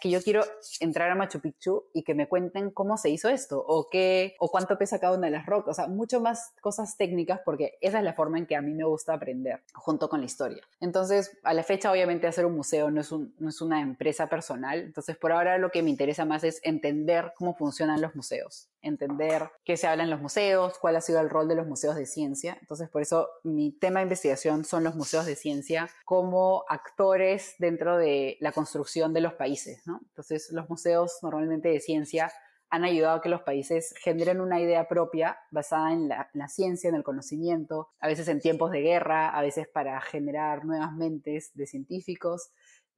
que yo quiero entrar a Machu Picchu y que me cuenten cómo se hizo esto o qué o cuánto pesa cada una de las rocas, o sea, mucho más cosas técnicas porque esa es la forma en que a mí me gusta aprender junto con la historia. Entonces, a la fecha obviamente hacer un museo no es, no es una empresa personal, entonces por ahora lo que me interesa más es entender cómo funcionan los museos, entender qué se habla en los museos, cuál ha sido el rol de los museos de ciencia. Entonces, por eso mi tema de investigación son los museos de ciencia como actores dentro de la construcción de los países. Entonces, los museos normalmente de ciencia han ayudado a que los países generen una idea propia basada en la, ciencia, en el conocimiento, a veces en tiempos de guerra, a veces para generar nuevas mentes de científicos.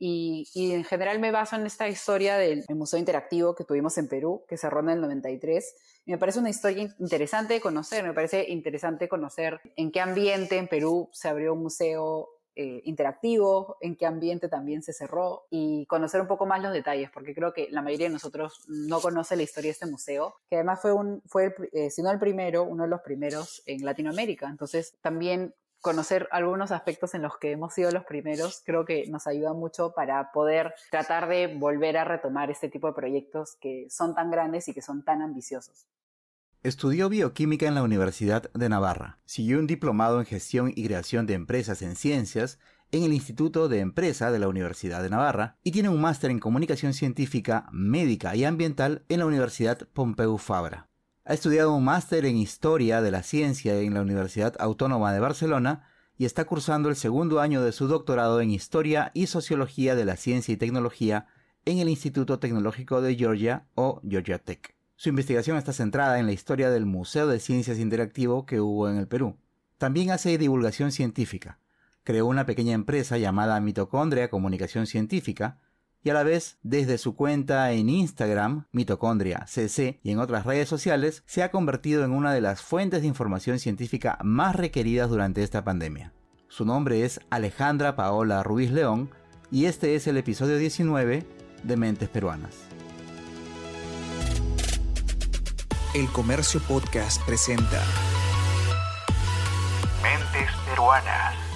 Y, en general me baso en esta historia del Museo Interactivo que tuvimos en Perú, que cerró en el 93. Y me parece una historia interesante de conocer, me parece interesante conocer en qué ambiente en Perú se abrió un museo eh, interactivo, en qué ambiente también se cerró y conocer un poco más los detalles, porque creo que la mayoría de nosotros no conoce la historia de este museo, que además fue, un, fue eh, si no el primero, uno de los primeros en Latinoamérica. Entonces, también conocer algunos aspectos en los que hemos sido los primeros, creo que nos ayuda mucho para poder tratar de volver a retomar este tipo de proyectos que son tan grandes y que son tan ambiciosos. Estudió bioquímica en la Universidad de Navarra. Siguió un diplomado en gestión y creación de empresas en ciencias en el Instituto de Empresa de la Universidad de Navarra y tiene un máster en comunicación científica, médica y ambiental en la Universidad Pompeu Fabra. Ha estudiado un máster en historia de la ciencia en la Universidad Autónoma de Barcelona y está cursando el segundo año de su doctorado en historia y sociología de la ciencia y tecnología en el Instituto Tecnológico de Georgia o Georgia Tech. Su investigación está centrada en la historia del Museo de Ciencias Interactivo que hubo en el Perú. También hace divulgación científica. Creó una pequeña empresa llamada Mitocondria Comunicación Científica y a la vez desde su cuenta en Instagram, Mitocondria CC y en otras redes sociales, se ha convertido en una de las fuentes de información científica más requeridas durante esta pandemia. Su nombre es Alejandra Paola Ruiz León y este es el episodio 19 de Mentes Peruanas. El Comercio Podcast presenta Mentes Peruanas.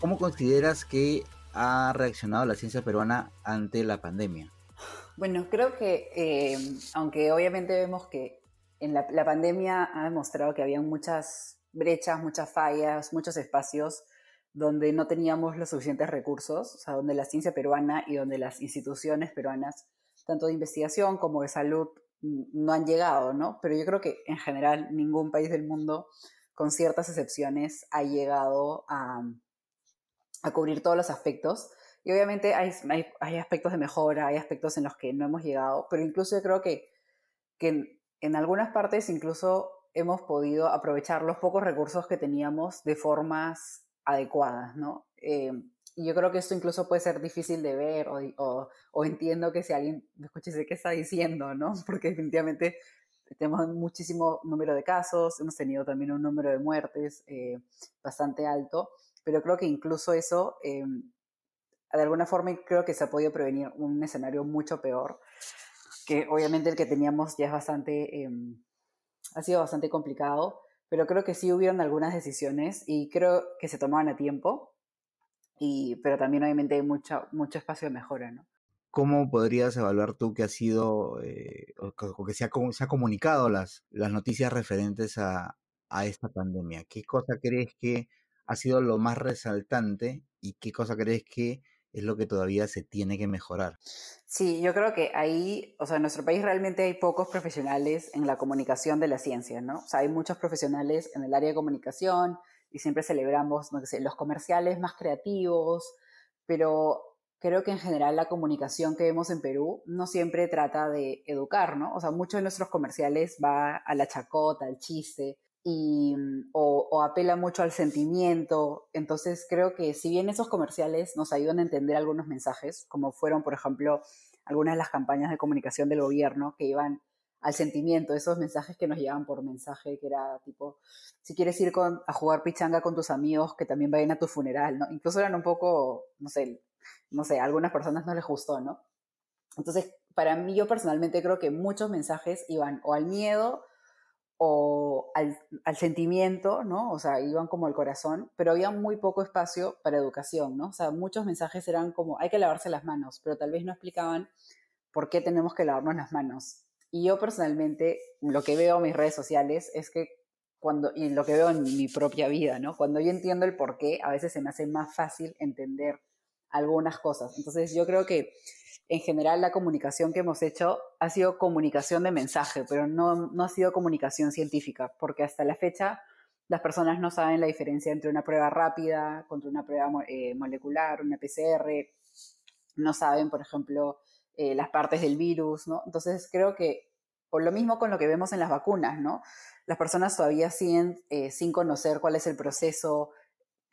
¿Cómo consideras que ha reaccionado la ciencia peruana ante la pandemia? Bueno, creo que, eh, aunque obviamente vemos que en la, la pandemia ha demostrado que había muchas brechas, muchas fallas, muchos espacios donde no teníamos los suficientes recursos, o sea, donde la ciencia peruana y donde las instituciones peruanas, tanto de investigación como de salud, no han llegado, ¿no? Pero yo creo que en general ningún país del mundo, con ciertas excepciones, ha llegado a, cubrir todos los aspectos. Y obviamente hay, hay, aspectos de mejora, hay aspectos en los que no hemos llegado, pero incluso yo creo que, que en, en algunas partes incluso hemos podido aprovechar los pocos recursos que teníamos de formas adecuadas, ¿no? Eh, y yo creo que esto incluso puede ser difícil de ver o, o, entiendo que si alguien me escucha qué está diciendo, ¿no? Porque definitivamente tenemos muchísimo número de casos, hemos tenido también un número de muertes eh, bastante alto, pero creo que incluso eso, eh, de alguna forma creo que se ha podido prevenir un escenario mucho peor, que obviamente el que teníamos ya es bastante, ha sido bastante complicado, pero creo que sí hubieron algunas decisiones y creo que se tomaban a tiempo, y, pero también obviamente hay mucho, mucho espacio de mejora, ¿no? ¿Cómo podrías evaluar tú que ha sido, eh, o que se ha, se ha comunicado las, las noticias referentes a, a esta pandemia? ¿Qué cosa crees que ha sido lo más resaltante y qué cosa crees que es lo que todavía se tiene que mejorar. Sí, yo creo que ahí, o sea, en nuestro país realmente hay pocos profesionales en la comunicación de la ciencia, ¿no? O sea, hay muchos profesionales en el área de comunicación y siempre celebramos, los comerciales más creativos, pero creo que en general la comunicación que vemos en Perú no siempre trata de educar, ¿no? O sea, muchos de nuestros comerciales va a la chacota, al chiste, mm, o, apela mucho al sentimiento. Entonces creo que si bien esos comerciales nos ayudan a entender algunos mensajes, como fueron, por ejemplo, algunas de las campañas de comunicación del gobierno que iban al sentimiento, esos mensajes que nos llegaban por mensaje, que era tipo, si quieres ir con, a jugar pichanga con tus amigos, que también vayan a tu funeral, ¿no? Incluso eran un poco, no sé, no sé, a algunas personas no les gustó, ¿no? Entonces, para mí, yo personalmente creo que muchos mensajes iban o al miedo, o al, sentimiento, ¿no? O sea, iban como al corazón, pero había muy poco espacio para educación, ¿no? O sea, muchos mensajes eran como, hay que lavarse las manos, pero tal vez no explicaban por qué tenemos que lavarnos las manos. Y yo personalmente, lo que veo en mis redes sociales es que cuando, y lo que veo en mi propia vida, ¿no? Cuando yo entiendo el por qué, a veces se me hace más fácil entender algunas cosas. Entonces, yo creo que en general la comunicación que hemos hecho ha sido comunicación de mensaje, pero no, no ha sido comunicación científica, porque hasta la fecha las personas no saben la diferencia entre una prueba rápida contra una prueba eh, molecular, una PCR, no saben, por ejemplo, eh, las partes del virus, ¿no? Entonces creo que, por lo mismo con lo que vemos en las vacunas, ¿no? Las personas todavía siguen eh, sin conocer cuál es el proceso,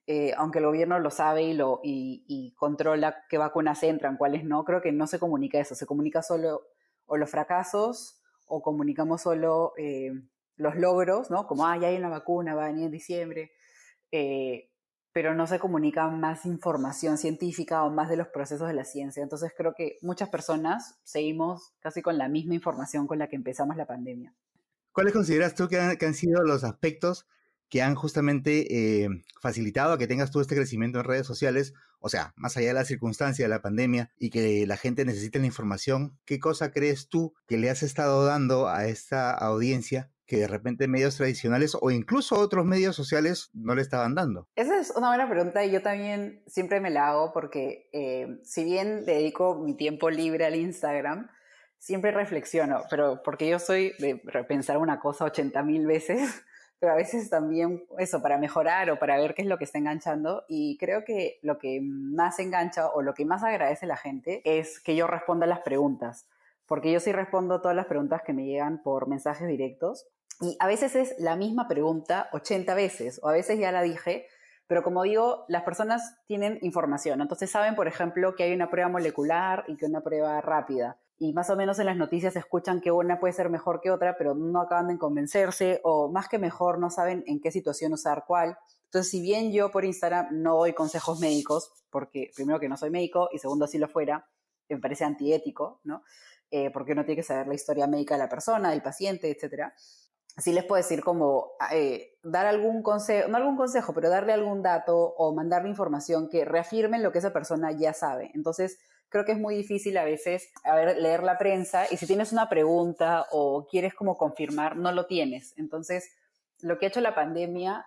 eh, aunque el gobierno lo sabe y, lo, y, controla qué vacunas entran, cuáles no, creo que no se comunica eso, se comunica solo o los fracasos o comunicamos solo eh, los logros, ¿no? Como, ah, ya hay una vacuna, va a venir en diciembre, eh, pero no se comunica más información científica o más de los procesos de la ciencia. Entonces creo que muchas personas seguimos casi con la misma información con la que empezamos la pandemia. ¿Cuáles consideras tú que han sido los aspectos que han justamente eh, facilitado a que tengas todo este crecimiento en redes sociales, o sea, más allá de la circunstancia de la pandemia y que la gente necesite la información, ¿qué cosa crees tú que le has estado dando a esta audiencia que de repente medios tradicionales o incluso otros medios sociales no le estaban dando? Esa es una buena pregunta y yo también siempre me la hago porque eh, si bien dedico mi tiempo libre al Instagram, siempre reflexiono, pero porque yo soy de repensar una cosa 80 mil veces pero a veces también eso, para mejorar o para ver qué es lo que está enganchando. Y creo que lo que más engancha o lo que más agradece la gente es que yo responda las preguntas, porque yo sí respondo todas las preguntas que me llegan por mensajes directos. Y a veces es la misma pregunta 80 veces, o a veces ya la dije, pero como digo, las personas tienen información. Entonces saben, por ejemplo, que hay una prueba molecular y que una prueba rápida y más o menos en las noticias escuchan que una puede ser mejor que otra, pero no acaban de convencerse o más que mejor no saben en qué situación usar cuál. Entonces, si bien yo por Instagram no doy consejos médicos, porque primero que no soy médico y segundo si lo fuera, me parece antiético, ¿no? Eh, porque uno tiene que saber la historia médica de la persona, del paciente, etcétera. Así les puedo decir como eh, dar algún consejo, no algún consejo, pero darle algún dato o mandarle información que reafirmen lo que esa persona ya sabe. Entonces, creo que es muy difícil a veces a ver, leer la prensa y si tienes una pregunta o quieres como confirmar, no lo tienes. Entonces, lo que ha hecho la pandemia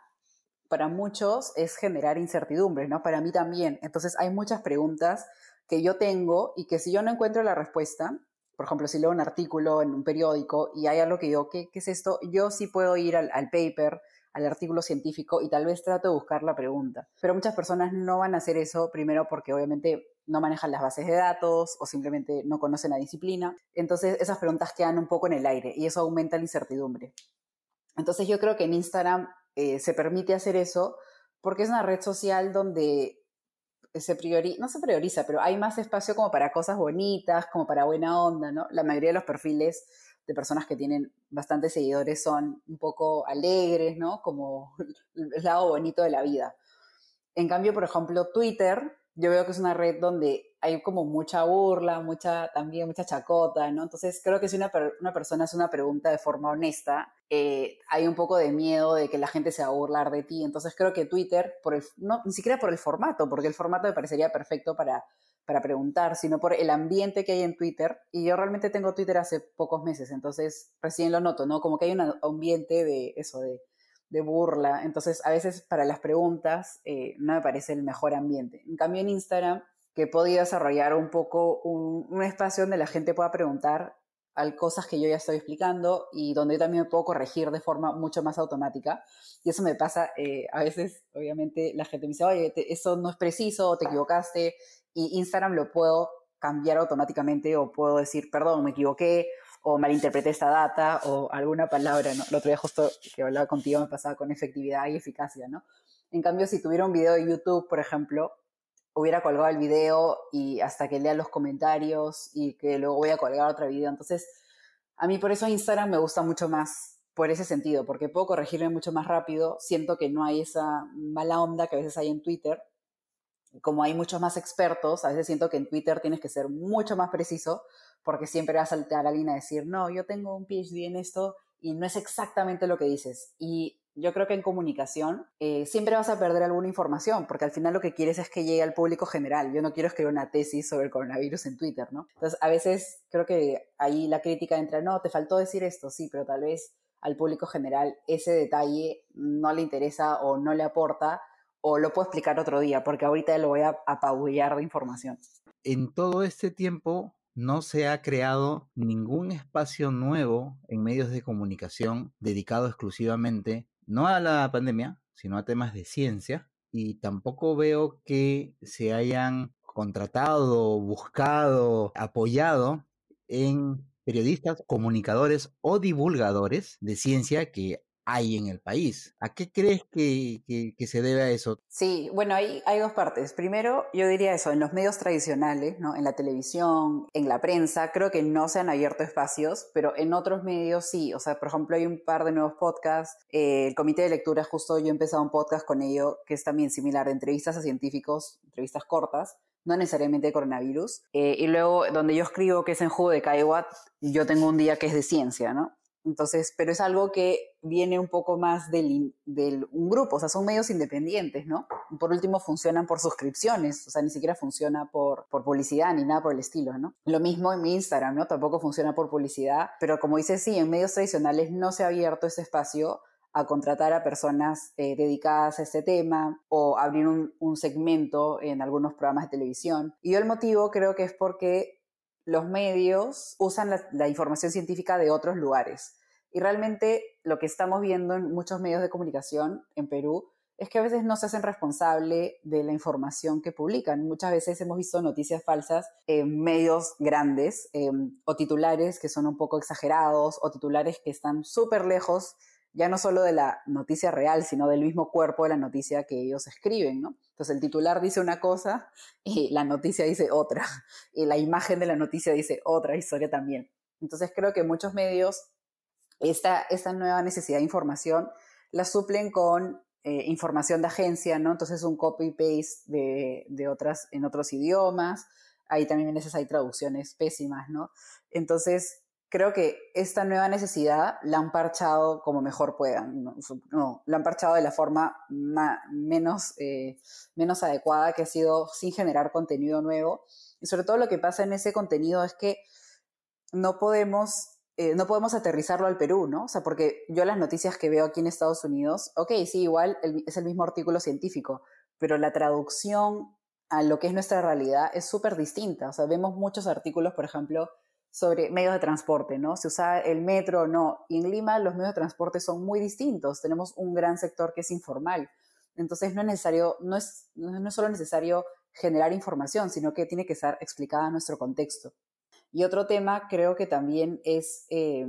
para muchos es generar incertidumbre, ¿no? Para mí también. Entonces, hay muchas preguntas que yo tengo y que si yo no encuentro la respuesta, por ejemplo, si leo un artículo en un periódico y hay algo que digo, ¿qué, qué es esto? Yo sí puedo ir al, al paper, al artículo científico y tal vez trato de buscar la pregunta. Pero muchas personas no van a hacer eso, primero porque obviamente no manejan las bases de datos o simplemente no conocen la disciplina. Entonces esas preguntas quedan un poco en el aire y eso aumenta la incertidumbre. Entonces yo creo que en Instagram eh, se permite hacer eso porque es una red social donde se prioriza, no se prioriza, pero hay más espacio como para cosas bonitas, como para buena onda, ¿no? La mayoría de los perfiles de personas que tienen bastantes seguidores son un poco alegres, ¿no? Como el lado bonito de la vida. En cambio, por ejemplo, Twitter yo veo que es una red donde hay como mucha burla, mucha también mucha chacota, ¿no? Entonces creo que si una, persona hace una pregunta de forma honesta, eh, hay un poco de miedo de que la gente se va a burlar de ti. Entonces creo que Twitter, por el, ni siquiera por el formato, porque el formato me parecería perfecto para, para preguntar, sino por el ambiente que hay en Twitter. Y yo realmente tengo Twitter hace pocos meses, entonces recién lo noto, ¿no? Como que hay un ambiente de eso, de de burla. Entonces, a veces para las preguntas eh, no me parece el mejor ambiente. En cambio, en Instagram, que he podido desarrollar un poco un, espacio donde la gente pueda preguntar al cosas que yo ya estoy explicando y donde yo también me puedo corregir de forma mucho más automática. Y eso me pasa, eh, a veces, obviamente, la gente me dice, oye, eso no es preciso, te equivocaste, y Instagram lo puedo cambiar automáticamente o puedo decir, perdón, me equivoqué, o malinterpreté esta data o alguna palabra, ¿no? El otro día justo que hablaba contigo me pasaba con efectividad y eficacia, ¿no? En cambio, si tuviera un video de YouTube, por ejemplo, hubiera colgado el video y hasta que lea los comentarios y que luego voy a colgar otro video. Entonces, a mí por eso Instagram me gusta mucho más por ese sentido, porque puedo corregirme mucho más rápido, siento que no hay esa mala onda que a veces hay en Twitter. Como hay muchos más expertos, a veces siento que en Twitter tienes que ser mucho más preciso porque siempre va a saltar alguien a decir, no, yo tengo un PhD en esto y no es exactamente lo que dices. Y yo creo que en comunicación eh, siempre vas a perder alguna información, porque al final lo que quieres es que llegue al público general. Yo no quiero escribir una tesis sobre el coronavirus en Twitter, ¿no? Entonces, a veces creo que ahí la crítica entra, no, te faltó decir esto, sí, pero tal vez al público general ese detalle no le interesa o no le aporta, o lo puedo explicar otro día, porque ahorita lo voy a apabullar de información. En todo este tiempo, no se ha creado ningún espacio nuevo en medios de comunicación dedicado exclusivamente no a la pandemia, sino a temas de ciencia, y tampoco veo que se hayan contratado, buscado, apoyado en periodistas, comunicadores o divulgadores de ciencia que hay en el país. ¿A qué crees que, se debe a eso? Sí, bueno, hay, hay dos partes. Primero, yo diría eso, en los medios tradicionales, ¿no? en la televisión, en la prensa, creo que no se han abierto espacios, pero en otros medios sí. O sea, por ejemplo, hay un par de nuevos podcasts. Eh, el Comité de Lectura, justo yo he empezado un podcast con ello, que es también similar, de entrevistas a científicos, entrevistas cortas, no necesariamente de coronavirus. Eh, y luego, donde yo escribo, que es en Jugo de Kaiwat, yo tengo un día que es de ciencia, ¿no? Entonces, pero es algo que viene un poco más del, un grupo, o sea, son medios independientes, ¿no? Por último, funcionan por suscripciones, o sea, ni siquiera funciona por, por publicidad ni nada por el estilo, ¿no? Lo mismo en mi Instagram, ¿no? Tampoco funciona por publicidad, pero como dice, sí, en medios tradicionales no se ha abierto ese espacio a contratar a personas eh, dedicadas a este tema o abrir un, un segmento en algunos programas de televisión. Y yo el motivo creo que es porque los medios usan la, información científica de otros lugares. Y realmente lo que estamos viendo en muchos medios de comunicación en Perú es que a veces no se hacen responsable de la información que publican. Muchas veces hemos visto noticias falsas en medios grandes em, o titulares que son un poco exagerados o titulares que están súper lejos ya no solo de la noticia real, sino del mismo cuerpo de la noticia que ellos escriben, ¿no? Entonces el titular dice una cosa y la noticia dice otra, y la imagen de la noticia dice otra historia también. Entonces creo que muchos medios esta, esta nueva necesidad de información la suplen con eh, información de agencia, ¿no? Entonces un copy-paste de, de, otras, en otros idiomas, ahí también a veces hay traducciones pésimas, ¿no? Entonces creo que esta nueva necesidad la han parchado como mejor puedan. No, la han parchado de la forma menos, eh, menos adecuada, que ha sido sin generar contenido nuevo. Y sobre todo lo que pasa en ese contenido es que no podemos, eh, no podemos aterrizarlo al Perú, ¿no? O sea, porque yo las noticias que veo aquí en Estados Unidos, ok, sí, igual es el mismo artículo científico, pero la traducción a lo que es nuestra realidad es súper distinta. O sea, vemos muchos artículos, por ejemplo, sobre medios de transporte, ¿no? Se usa el metro o no. Y en Lima los medios de transporte son muy distintos. Tenemos un gran sector que es informal. Entonces no es necesario, no es, no solo necesario generar información, sino que tiene que estar explicada en nuestro contexto. Y otro tema creo que también es eh,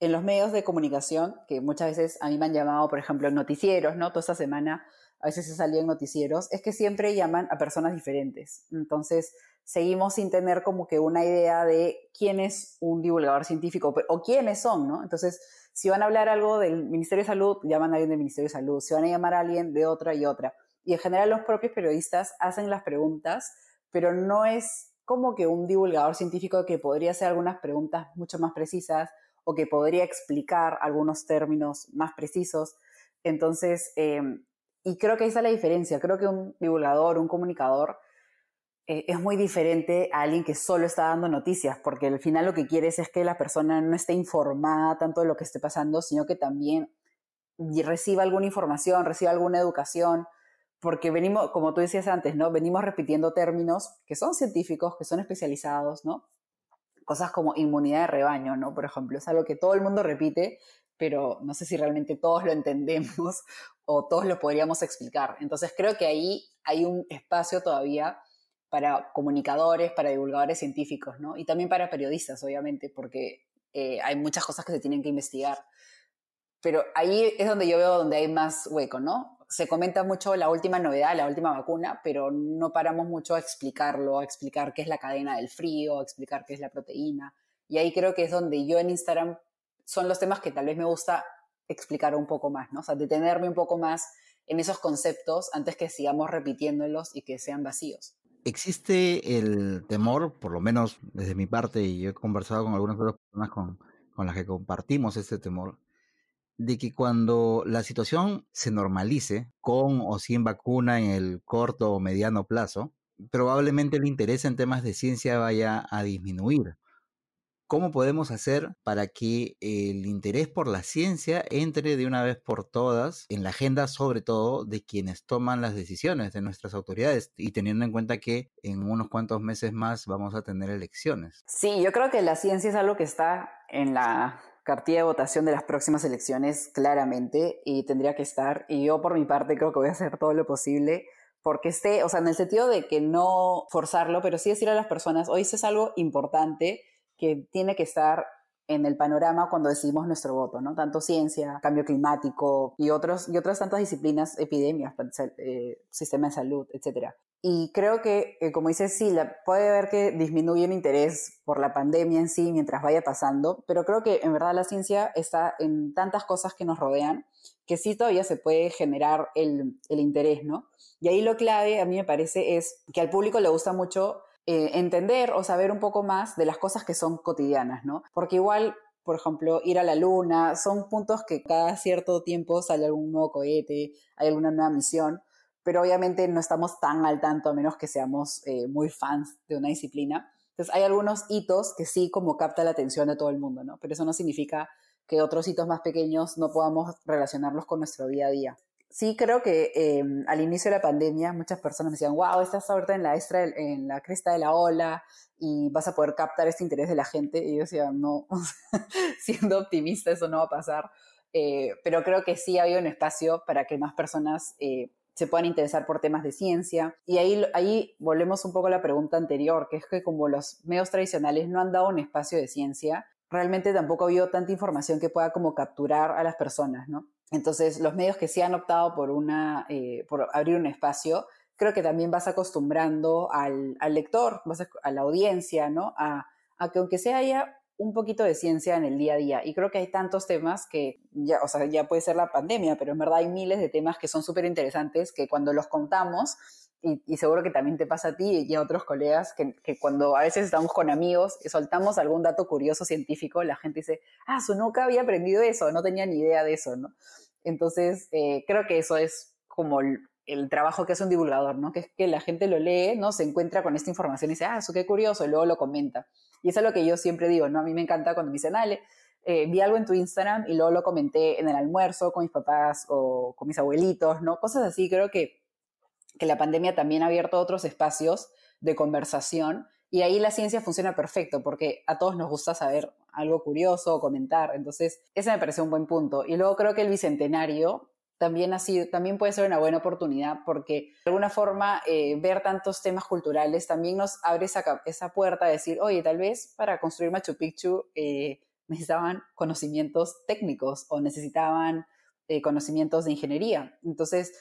en los medios de comunicación, que muchas veces a mí me han llamado, por ejemplo, noticieros, ¿no? Toda esta semana a veces se salía noticieros, es que siempre llaman a personas diferentes. Entonces, seguimos sin tener como que una idea de quién es un divulgador científico o quiénes son, ¿no? Entonces, si van a hablar algo del Ministerio de Salud, llaman a alguien del Ministerio de Salud, si van a llamar a alguien de otra y otra. Y en general los propios periodistas hacen las preguntas, pero no es como que un divulgador científico que podría hacer algunas preguntas mucho más precisas o que podría explicar algunos términos más precisos. Entonces, eh, y creo que ahí está la diferencia. Creo que un divulgador, un comunicador, eh, es muy diferente a alguien que solo está dando noticias, porque al final lo que quieres es que la persona no esté informada tanto de lo que esté pasando, sino que también reciba alguna información, reciba alguna educación, porque venimos, como tú decías antes, ¿no? Venimos repitiendo términos que son científicos, que son especializados, ¿no? Cosas como inmunidad de rebaño, ¿no? Por ejemplo, es algo que todo el mundo repite, pero no sé si realmente todos lo entendemos o todos lo podríamos explicar. Entonces creo que ahí hay un espacio todavía para comunicadores, para divulgadores científicos, ¿no? Y también para periodistas, obviamente, porque eh, hay muchas cosas que se tienen que investigar. Pero ahí es donde yo veo donde hay más hueco, ¿no? Se comenta mucho la última novedad, la última vacuna, pero no paramos mucho a explicarlo, a explicar qué es la cadena del frío, a explicar qué es la proteína. Y ahí creo que es donde yo en Instagram son los temas que tal vez me gusta explicar un poco más, ¿no? O sea, detenerme un poco más en esos conceptos antes que sigamos repitiéndolos y que sean vacíos existe el temor, por lo menos desde mi parte, y yo he conversado con algunas otras personas con, con las que compartimos este temor, de que cuando la situación se normalice, con o sin vacuna en el corto o mediano plazo, probablemente el interés en temas de ciencia vaya a disminuir. ¿Cómo podemos hacer para que el interés por la ciencia entre de una vez por todas en la agenda, sobre todo de quienes toman las decisiones, de nuestras autoridades, y teniendo en cuenta que en unos cuantos meses más vamos a tener elecciones? Sí, yo creo que la ciencia es algo que está en la cartilla de votación de las próximas elecciones claramente y tendría que estar. Y yo por mi parte creo que voy a hacer todo lo posible porque esté, o sea, en el sentido de que no forzarlo, pero sí decir a las personas, hoy es algo importante que tiene que estar en el panorama cuando decidimos nuestro voto, ¿no? Tanto ciencia, cambio climático y, otros, y otras tantas disciplinas, epidemias, eh, sistema de salud, etc. Y creo que, eh, como dice Sila, puede ver que disminuye el interés por la pandemia en sí mientras vaya pasando, pero creo que en verdad la ciencia está en tantas cosas que nos rodean que sí todavía se puede generar el interés, ¿no? Y ahí lo clave, a mí me parece, es que al público le gusta mucho eh, entender o saber un poco más de las cosas que son cotidianas, ¿no? Porque igual, por ejemplo, ir a la luna, son puntos que cada cierto tiempo sale algún nuevo cohete, hay alguna nueva misión, pero obviamente no estamos tan al tanto a menos que seamos eh, muy fans de una disciplina. Entonces hay algunos hitos que sí como capta la atención de todo el mundo, ¿no? Pero eso no significa que otros hitos más pequeños no podamos relacionarlos con nuestro día a día sí creo que em, al inicio de la pandemia muchas personas me decían, wow, estás ahorita en la, extra, en la cresta de la ola y vas a poder captar este interés de la gente. Y yo decía, no, siendo optimista eso no va a pasar. Eh, pero creo que sí ha habido un espacio para que más personas eh, se puedan interesar por temas de ciencia. Y ahí, ahí volvemos un poco a la pregunta anterior, que es que como los medios tradicionales no han dado un espacio de ciencia, realmente tampoco ha habido tanta información que pueda como capturar a las personas, ¿no? Entonces, los medios que sí han optado por, una, eh, por abrir un espacio, creo que también vas acostumbrando al, lector, vas a, la audiencia, ¿no? A, que aunque sea haya un poquito de ciencia en el día a día. Y creo que hay tantos temas que, ya, o sea, ya puede ser la pandemia, pero en verdad hay miles de temas que son súper interesantes que cuando los contamos y, seguro que también te pasa a ti y a otros colegas, que, cuando a veces estamos con amigos y soltamos algún dato curioso científico, la gente dice, ah, su nunca había aprendido eso, no tenía ni idea de eso, ¿no? Entonces, eh, creo que eso es como el, trabajo que hace un divulgador, ¿no? Que es que la gente lo lee, ¿no? Se encuentra con esta información y dice, ah, eso qué curioso, y luego lo comenta. Y eso es lo que yo siempre digo, ¿no? A mí me encanta cuando me dicen, dale, eh, vi algo en tu Instagram y luego lo comenté en el almuerzo con mis papás o con mis abuelitos, ¿no? Cosas así, creo que que la pandemia también ha abierto otros espacios de conversación y ahí la ciencia funciona perfecto porque a todos nos gusta saber algo curioso o comentar. Entonces, ese me parece un buen punto. Y luego creo que el bicentenario también, ha sido, también puede ser una buena oportunidad porque de alguna forma eh, ver tantos temas culturales también nos abre esa, esa puerta a decir, oye, tal vez para construir Machu Picchu eh, necesitaban conocimientos técnicos o necesitaban eh, conocimientos de ingeniería. Entonces,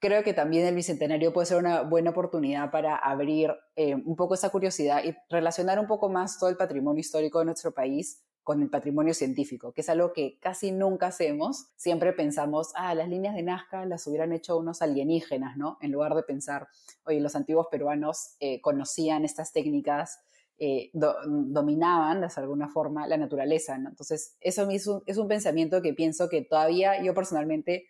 creo que también el Bicentenario puede ser una buena oportunidad para abrir eh, un poco esa curiosidad y relacionar un poco más todo el patrimonio histórico de nuestro país con el patrimonio científico, que es algo que casi nunca hacemos. Siempre pensamos, ah, las líneas de Nazca las hubieran hecho unos alienígenas, ¿no? En lugar de pensar, oye, los antiguos peruanos eh, conocían estas técnicas, eh, dominaban de alguna forma la naturaleza, ¿no? Entonces, eso es un, es un pensamiento que pienso que todavía yo personalmente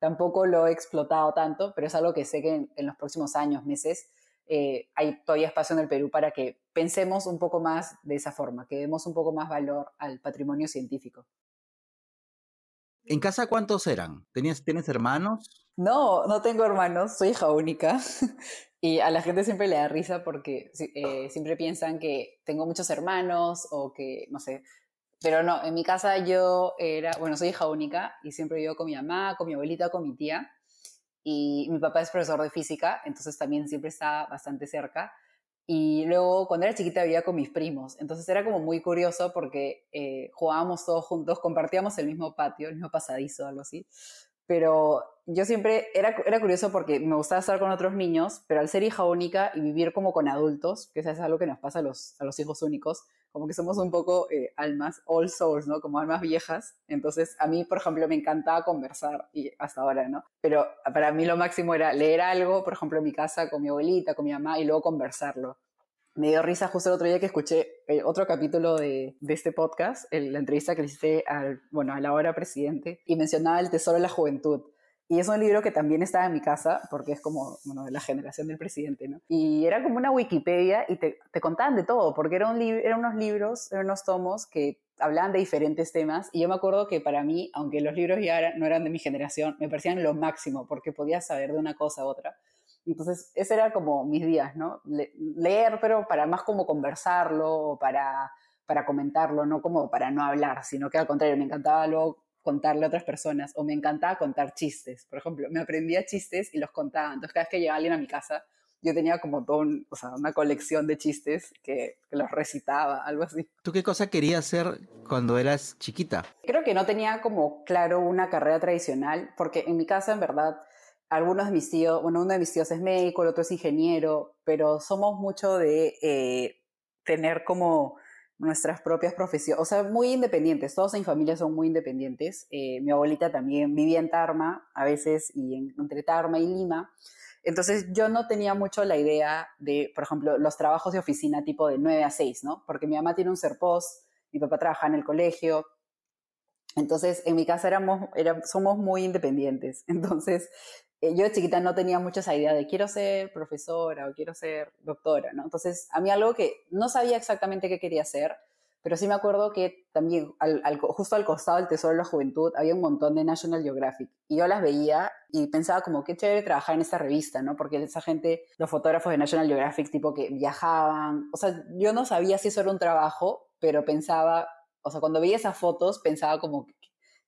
Tampoco lo he explotado tanto, pero es algo que sé que en, los próximos años, meses, eh, hay todavía espacio en el Perú para que pensemos un poco más de esa forma, que demos un poco más valor al patrimonio científico. ¿En casa cuántos eran? ¿Tienes, ¿Tienes hermanos? No, no tengo hermanos, soy hija única. y a la gente siempre le da risa porque eh, siempre piensan que tengo muchos hermanos o que, no sé, pero no, en mi casa yo era, bueno, soy hija única y siempre vivo con mi mamá, con mi abuelita, con mi tía. Y mi papá es profesor de física, entonces también siempre estaba bastante cerca. Y luego, cuando era chiquita, vivía con mis primos. Entonces era como muy curioso porque eh, jugábamos todos juntos, compartíamos el mismo patio, el mismo pasadizo, algo así. Pero yo siempre, era, era curioso porque me gustaba estar con otros niños, pero al ser hija única y vivir como con adultos, que eso es algo que nos pasa a los, a los hijos únicos, como que somos un poco eh, almas, all souls, ¿no? Como almas viejas. Entonces, a mí, por ejemplo, me encantaba conversar, y hasta ahora, ¿no? Pero para mí lo máximo era leer algo, por ejemplo, en mi casa con mi abuelita, con mi mamá, y luego conversarlo. Me dio risa justo el otro día que escuché eh, otro capítulo de, de este podcast, la entrevista que le hice al, bueno, a la hora presidente, y mencionaba el tesoro de la juventud. Y es un libro que también estaba en mi casa, porque es como, bueno, de la generación del presidente, ¿no? Y era como una Wikipedia y te, te contaban de todo, porque era un eran unos libros, eran unos tomos que hablaban de diferentes temas. Y yo me acuerdo que para mí, aunque los libros ya no eran de mi generación, me parecían lo máximo, porque podía saber de una cosa a otra. Entonces, ese era como mis días, ¿no? leer, pero para más como conversarlo, para, para comentarlo, no como para no hablar, sino que al contrario, me encantaba luego contarle a otras personas o me encantaba contar chistes. Por ejemplo, me aprendía chistes y los contaba. Entonces, cada vez que llegaba alguien a mi casa, yo tenía como todo o sea, una colección de chistes que, que, los recitaba, algo así. ¿Tú qué cosa querías hacer cuando eras chiquita? Creo que no tenía como claro una carrera tradicional, porque en mi casa, en verdad, algunos de mis tíos, bueno, uno de mis tíos es médico, el otro es ingeniero, pero somos mucho de eh, tener como nuestras propias profesiones, o sea, muy independientes, todos en familia son muy independientes. Eh, mi abuelita también vivía en Tarma a veces y entre Tarma y Lima. Entonces yo no tenía mucho la idea de, por ejemplo, los trabajos de oficina tipo de 9 a 6, ¿no? Porque mi mamá tiene un serpos, mi papá trabaja en el colegio. Entonces, en mi casa éramos, somos muy independientes. Entonces, yo de chiquita no tenía mucha esa idea de quiero ser profesora o quiero ser doctora, ¿no? Entonces, a mí algo que no sabía exactamente qué quería hacer, pero sí me acuerdo que también justo al costado del Tesoro de la Juventud había un montón de National Geographic y yo las veía y pensaba como qué chévere trabajar en esta revista, ¿no? Porque esa gente, los fotógrafos de National Geographic, tipo que viajaban, o sea, yo no sabía si eso era un trabajo, pero pensaba, o sea, cuando veía esas fotos pensaba como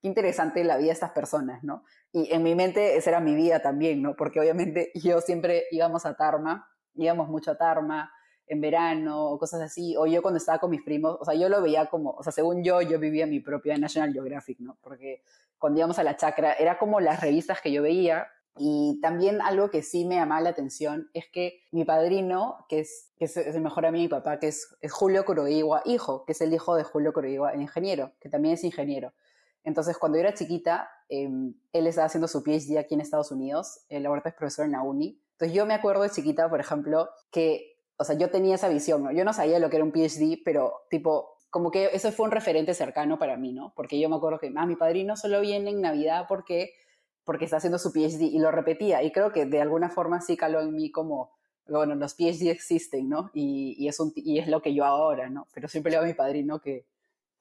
qué interesante la vida de estas personas, ¿no? Y en mi mente esa era mi vida también, ¿no? Porque obviamente yo siempre íbamos a Tarma, íbamos mucho a Tarma en verano o cosas así, o yo cuando estaba con mis primos, o sea, yo lo veía como, o sea, según yo, yo vivía mi propia National Geographic, ¿no? Porque cuando íbamos a la chacra, era como las revistas que yo veía, y también algo que sí me llamaba la atención es que mi padrino, que es, que es el mejor amigo de mi papá, que es, es Julio Coroigua, hijo, que es el hijo de Julio Coroigua, el ingeniero, que también es ingeniero. Entonces, cuando yo era chiquita, em, él estaba haciendo su PhD aquí en Estados Unidos, él ahorita es profesor en la uni. Entonces, yo me acuerdo de chiquita, por ejemplo, que, o sea, yo tenía esa visión, ¿no? Yo no sabía lo que era un PhD, pero tipo, como que eso fue un referente cercano para mí, ¿no? Porque yo me acuerdo que, ah, mi padrino solo viene en Navidad porque, porque está haciendo su PhD y lo repetía. Y creo que de alguna forma sí caló en mí como, bueno, los PhD existen, ¿no? Y, y es, un, y es lo que yo ahora, ¿no? Pero siempre le digo a mi padrino que,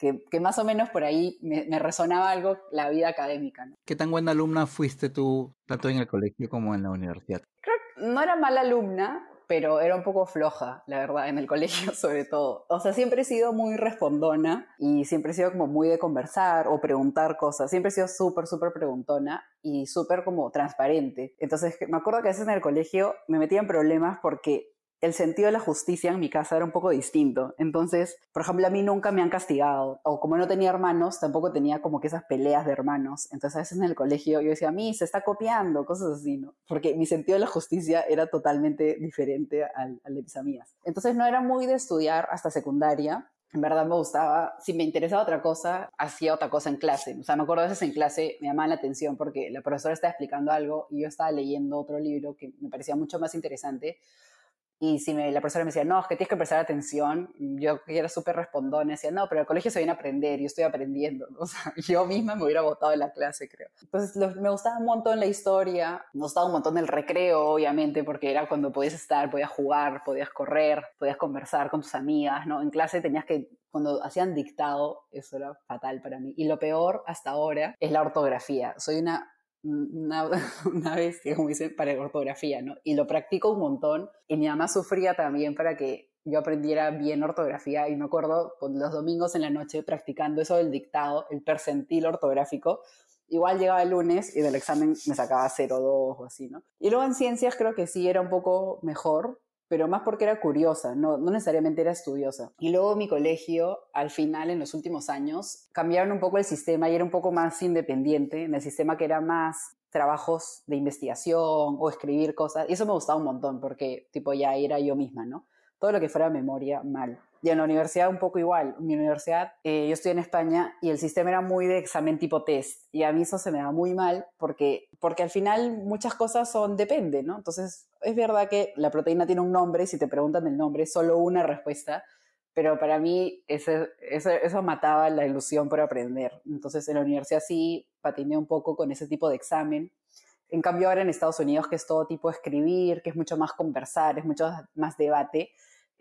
que, más o menos por ahí me, resonaba algo la vida académica. ¿no? ¿Qué tan buena alumna fuiste tú, tanto en el colegio como en la universidad? Creo que no era mala alumna, pero era un poco floja, la verdad, en el colegio sobre todo. O sea, siempre he sido muy respondona y siempre he sido como muy de conversar o preguntar cosas. Siempre he sido súper, súper preguntona y súper como transparente. Entonces, me acuerdo que a veces en el colegio me metía en problemas porque el sentido de la justicia en mi casa era un poco distinto. Entonces, por ejemplo, a mí nunca me han castigado. O como no tenía hermanos, tampoco tenía como que esas peleas de hermanos. Entonces, a veces en el colegio yo decía, a mí se está copiando, cosas así, ¿no? Porque mi sentido de la justicia era totalmente diferente al, al de mis amigas. Entonces, no era muy de estudiar hasta secundaria. En verdad me gustaba, si me interesaba otra cosa, hacía otra cosa en clase. O sea, me acuerdo a veces en clase me llamaba la atención porque la profesora estaba explicando algo y yo estaba leyendo otro libro que me parecía mucho más interesante y si me, la profesora me decía, no, es que tienes que prestar atención, yo que era súper respondona, decía, no, pero el colegio se viene a aprender, yo estoy aprendiendo. O sea, yo misma me hubiera votado en la clase, creo. Entonces, me gustaba un montón la historia, me gustaba un montón el recreo, obviamente, porque era cuando podías estar, podías jugar, podías correr, podías conversar con tus amigas, ¿no? En clase tenías que, cuando hacían dictado, eso era fatal para mí. Y lo peor hasta ahora es la ortografía. Soy una una, una vez, como dicen, para ortografía, ¿no? Y lo practico un montón. Y mi mamá sufría también para que yo aprendiera bien ortografía. Y me acuerdo los domingos en la noche practicando eso del dictado, el percentil ortográfico. Igual llegaba el lunes y del examen me sacaba 0,2 o así, ¿no? Y luego en ciencias creo que sí era un poco mejor, pero más porque era curiosa, no, no necesariamente era estudiosa. Y luego mi colegio, al final, en los últimos años, cambiaron un poco el sistema y era un poco más independiente, en el sistema que era más trabajos de investigación o escribir cosas. Y eso me gustaba un montón porque, tipo, ya era yo misma, ¿no? Todo lo que fuera memoria, mal. Y en la universidad un poco igual. En mi universidad, eh, yo estoy en España y el sistema era muy de examen tipo test. Y a mí eso se me da muy mal porque, porque al final muchas cosas son depende, ¿no? Entonces es verdad que la proteína tiene un nombre, si te preguntan el nombre, solo una respuesta, pero para mí eso mataba la ilusión por aprender. Entonces en la universidad sí patiné un poco con ese tipo de examen. En cambio ahora en Estados Unidos, que es todo tipo de escribir, que es mucho más conversar, es mucho más debate,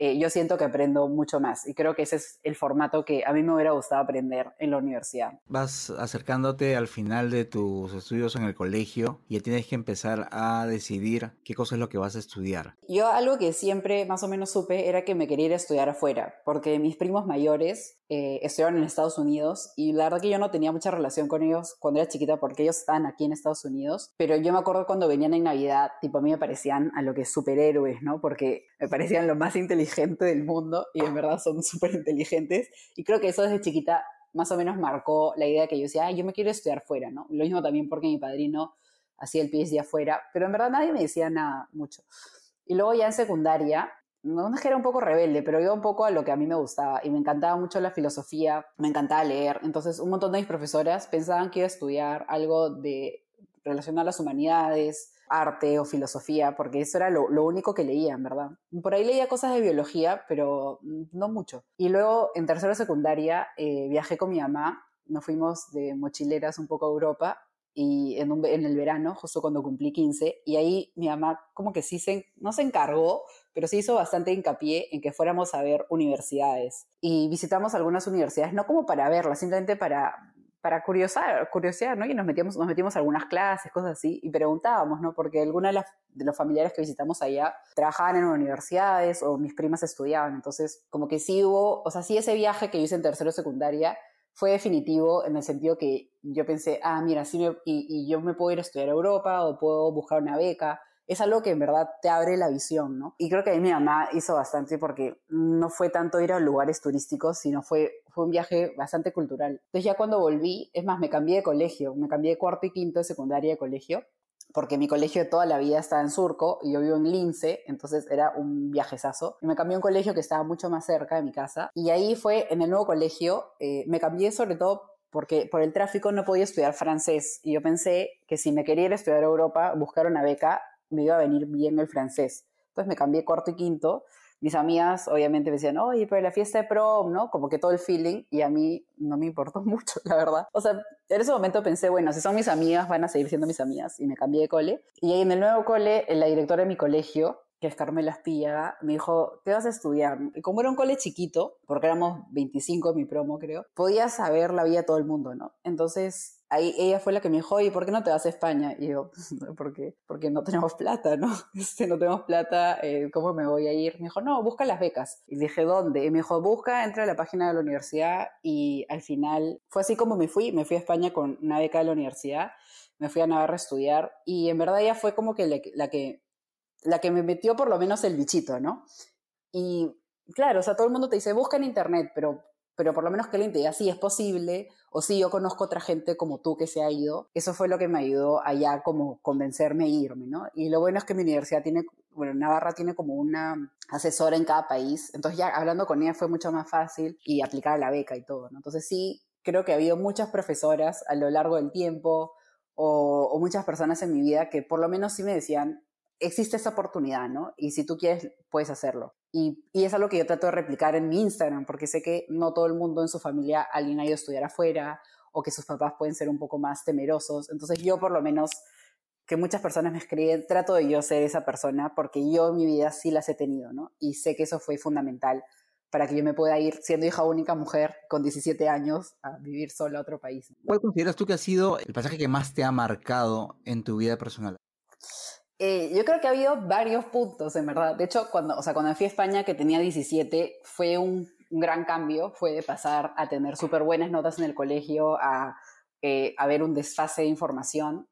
eh, yo siento que aprendo mucho más y creo que ese es el formato que a mí me hubiera gustado aprender en la universidad. Vas acercándote al final de tus estudios en el colegio y ya tienes que empezar a decidir qué cosa es lo que vas a estudiar. Yo algo que siempre más o menos supe era que me quería ir a estudiar afuera, porque mis primos mayores eh, estudiaron en Estados Unidos y la verdad que yo no tenía mucha relación con ellos cuando era chiquita porque ellos estaban aquí en Estados Unidos, pero yo me acuerdo cuando venían en Navidad, tipo a mí me parecían a lo que superhéroes, ¿no? Porque me parecían lo más inteligente del mundo y en verdad son súper inteligentes y creo que eso desde chiquita más o menos marcó la idea que yo decía, yo me quiero estudiar fuera, ¿no? Lo mismo también porque mi padrino hacía el PhD afuera, pero en verdad nadie me decía nada mucho. Y luego ya en secundaria no es que era un poco rebelde, pero iba un poco a lo que a mí me gustaba y me encantaba mucho la filosofía, me encantaba leer. Entonces, un montón de mis profesoras pensaban que iba a estudiar algo de relacionado a las humanidades, arte o filosofía, porque eso era lo, único que leían, ¿verdad? Por ahí leía cosas de biología, pero no mucho. Y luego, en tercera secundaria, eh, viajé con mi mamá, nos fuimos de mochileras un poco a Europa y en, en, el verano, justo cuando cumplí 15, y ahí mi mamá como que sí se, no se encargó, pero sí hizo bastante hincapié en que fuéramos a ver universidades. Y visitamos algunas universidades, no como para verlas, simplemente para, para curiosar, curiosear, ¿no? Y nos metíamos, nos metimos a algunas clases, cosas así, y preguntábamos, ¿no? Porque algunas de, de los familiares que visitamos allá trabajaban en universidades o mis primas estudiaban, entonces como que sí hubo, o sea, sí ese viaje que hice en tercero secundaria, fue definitivo en el sentido que yo pensé, ah, mira, sí y, yo me puedo ir a estudiar a Europa o puedo buscar una beca. Es algo que en verdad te abre la visión, ¿no? Y creo que ahí mi mamá hizo bastante porque no fue tanto ir a lugares turísticos, sino fue, fue un viaje bastante cultural. Entonces ya cuando volví, es más, me cambié de colegio, me cambié de cuarto y quinto de secundaria de colegio porque mi colegio de toda la vida estaba en Surco y yo vivo en Lince, entonces era un viajezazo. Y me cambié a un colegio que estaba mucho más cerca de mi casa. Y ahí fue, en el nuevo colegio, eh, me cambié sobre todo porque por el tráfico no podía estudiar francés. Y yo pensé que si me quería ir a estudiar a Europa, buscar una beca, me iba a venir bien el francés. Entonces me cambié cuarto y quinto mis amigas obviamente me decían, oye, pero la fiesta de prom, ¿no? Como que todo el feeling, y a mí no me importó mucho, la verdad. O sea, en ese momento pensé, bueno, si son mis amigas, van a seguir siendo mis amigas, y me cambié de cole. Y ahí en el nuevo cole, la directora de mi colegio, que es Carmela Espilla, me dijo, ¿qué vas a estudiar? Y como era un cole chiquito, porque éramos 25 en mi promo, creo, podía saber la vida de todo el mundo, ¿no? Entonces ahí ella fue la que me dijo, ¿y por qué no te vas a España? Y yo, ¿por qué? Porque no tenemos plata, ¿no? Este, no tenemos plata, eh, ¿cómo me voy a ir? Me dijo, no, busca las becas. Y le dije, ¿dónde? Y me dijo, busca, entra a la página de la universidad. Y al final fue así como me fui, me fui a España con una beca de la universidad, me fui a Navarra a estudiar y en verdad ella fue como que la que, la que me metió por lo menos el bichito, ¿no? Y claro, o sea, todo el mundo te dice, busca en internet, pero pero por lo menos que te diga, sí, es posible, o sí, yo conozco otra gente como tú que se ha ido. Eso fue lo que me ayudó allá como convencerme a irme, ¿no? Y lo bueno es que mi universidad tiene, bueno, Navarra tiene como una asesora en cada país, entonces ya hablando con ella fue mucho más fácil y aplicar la beca y todo, ¿no? Entonces sí, creo que ha habido muchas profesoras a lo largo del tiempo o, o muchas personas en mi vida que por lo menos sí me decían, existe esa oportunidad, ¿no? Y si tú quieres, puedes hacerlo. Y, y, es algo que yo trato de replicar en mi Instagram, porque sé que no todo el mundo en su familia, alguien ha ido a estudiar afuera, o que sus papás pueden ser un poco más temerosos. Entonces yo por lo menos, que muchas personas me escriben, trato de yo ser esa persona, porque yo en mi vida sí las he tenido, ¿no? Y sé que eso fue fundamental para que yo me pueda ir siendo hija única mujer con 17 años a vivir sola a otro país. ¿Cuál consideras tú que ha sido el pasaje que más te ha marcado en tu vida personal? Eh, yo creo que ha habido varios puntos, en verdad. De hecho, cuando, o sea, cuando fui a España, que tenía 17, fue un, gran cambio. Fue de pasar a tener súper buenas notas en el colegio a, eh, ver un desfase de información,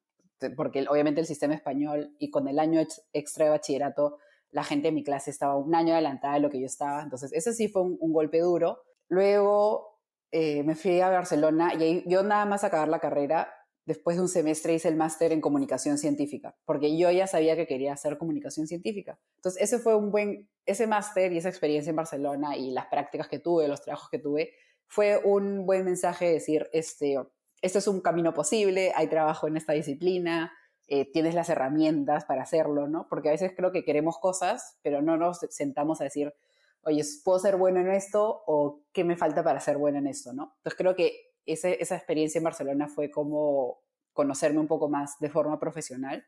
porque obviamente el sistema español y con el año extra de bachillerato, la gente en mi clase estaba un año adelantada de lo que yo estaba. Entonces, ese sí fue un, golpe duro. Luego eh, me fui a Barcelona y ahí, yo nada más acabar la carrera después de un semestre hice el máster en comunicación científica, porque yo ya sabía que quería hacer comunicación científica. Entonces, ese fue un buen, ese máster y esa experiencia en Barcelona y las prácticas que tuve, los trabajos que tuve, fue un buen mensaje de decir, este, este es un camino posible, hay trabajo en esta disciplina, eh, tienes las herramientas para hacerlo, ¿no? Porque a veces creo que queremos cosas, pero no nos sentamos a decir, oye, ¿puedo ser bueno en esto o qué me falta para ser bueno en esto, ¿no? Entonces creo que esa experiencia en Barcelona fue como conocerme un poco más de forma profesional,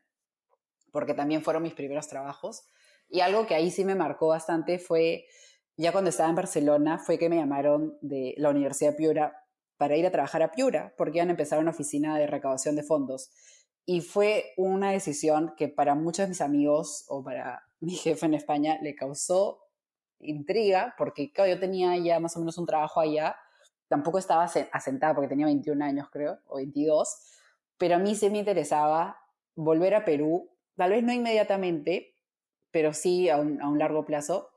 porque también fueron mis primeros trabajos. Y algo que ahí sí me marcó bastante fue, ya cuando estaba en Barcelona, fue que me llamaron de la Universidad Piura para ir a trabajar a Piura, porque iban a empezar una oficina de recaudación de fondos. Y fue una decisión que para muchos de mis amigos o para mi jefe en España le causó intriga, porque yo tenía ya más o menos un trabajo allá, tampoco estaba asentada porque tenía 21 años creo, o 22, pero a mí sí me interesaba volver a Perú, tal vez no inmediatamente, pero sí a un, a un largo plazo.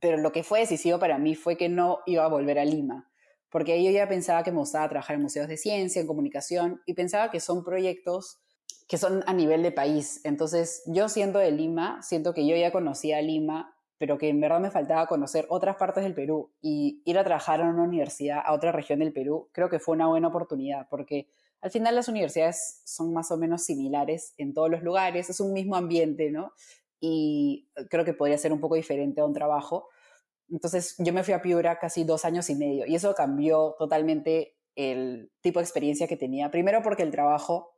Pero lo que fue decisivo para mí fue que no iba a volver a Lima, porque yo ya pensaba que me gustaba trabajar en museos de ciencia, en comunicación, y pensaba que son proyectos que son a nivel de país. Entonces, yo siendo de Lima, siento que yo ya conocía Lima, pero que en verdad me faltaba conocer otras partes del Perú y ir a trabajar a una universidad, a otra región del Perú, creo que fue una buena oportunidad, porque al final las universidades son más o menos similares en todos los lugares, es un mismo ambiente, ¿no? Y creo que podría ser un poco diferente a un trabajo. Entonces yo me fui a Piura casi dos años y medio y eso cambió totalmente el tipo de experiencia que tenía. Primero porque el trabajo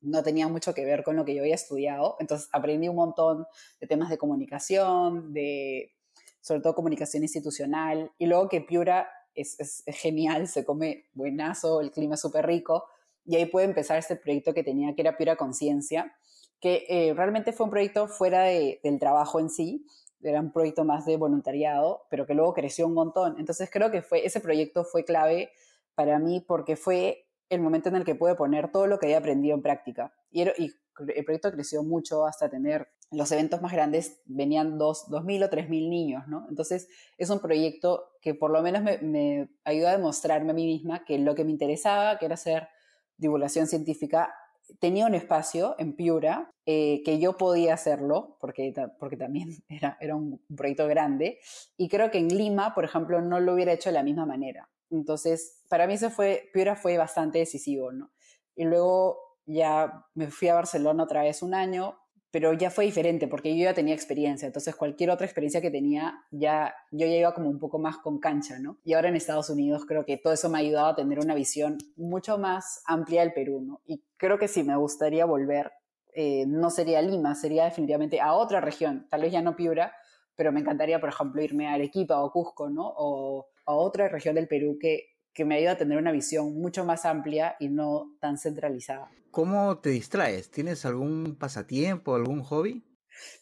no tenía mucho que ver con lo que yo había estudiado, entonces aprendí un montón de temas de comunicación, de sobre todo comunicación institucional, y luego que Piura es, genial, se come buenazo, el clima es súper rico, y ahí puede empezar este proyecto que tenía, que era Piura Conciencia, que eh, realmente fue un proyecto fuera del trabajo en sí, era un proyecto más de voluntariado, pero que luego creció un montón. Entonces creo que fue, ese proyecto fue clave para mí porque fue el momento en el que pude poner todo lo que había aprendido en práctica. Y, el proyecto creció mucho hasta tener los eventos más grandes, venían dos, 2.000 o 3.000 niños, ¿no? Entonces es un proyecto que por lo menos me, ayuda a demostrarme a mí misma que lo que me interesaba, que era hacer divulgación científica, tenía un espacio en Piura eh, que yo podía hacerlo, porque, porque también era, era un proyecto grande, y creo que en Lima, por ejemplo, no lo hubiera hecho de la misma manera. Entonces, para mí eso fue, Piura fue bastante decisivo, ¿no? Y luego ya me fui a Barcelona otra vez un año, pero ya fue diferente porque yo ya tenía experiencia, entonces cualquier otra experiencia que tenía, ya yo ya iba como un poco más con cancha, ¿no? Y ahora en Estados Unidos creo que todo eso me ha ayudado a tener una visión mucho más amplia del Perú, ¿no? Y creo que si me gustaría volver, eh, no sería Lima, sería definitivamente a otra región, tal vez ya no Piura, pero me encantaría, por ejemplo, irme a Arequipa o Cusco, ¿no? O a otra región del Perú que, que me ayuda a tener una visión mucho más amplia y no tan centralizada. ¿Cómo te distraes? ¿Tienes algún pasatiempo, algún hobby?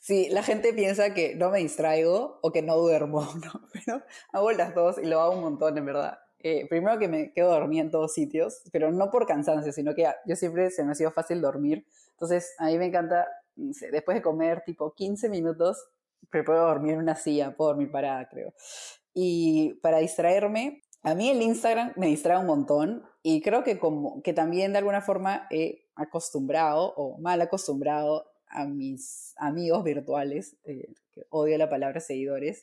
Sí, la gente piensa que no me distraigo o que no duermo, ¿no? Pero hago las dos y lo hago un montón, en verdad. Eh, primero que me quedo dormida en todos sitios, pero no por cansancio, sino que yo siempre se me ha sido fácil dormir. Entonces, a mí me encanta, después de comer tipo 15 minutos, pero puedo dormir en una silla, puedo dormir parada, creo. Y para distraerme, a mí el Instagram me distrae un montón y creo que, como, que también de alguna forma he acostumbrado o mal acostumbrado a mis amigos virtuales, eh, que odio la palabra seguidores,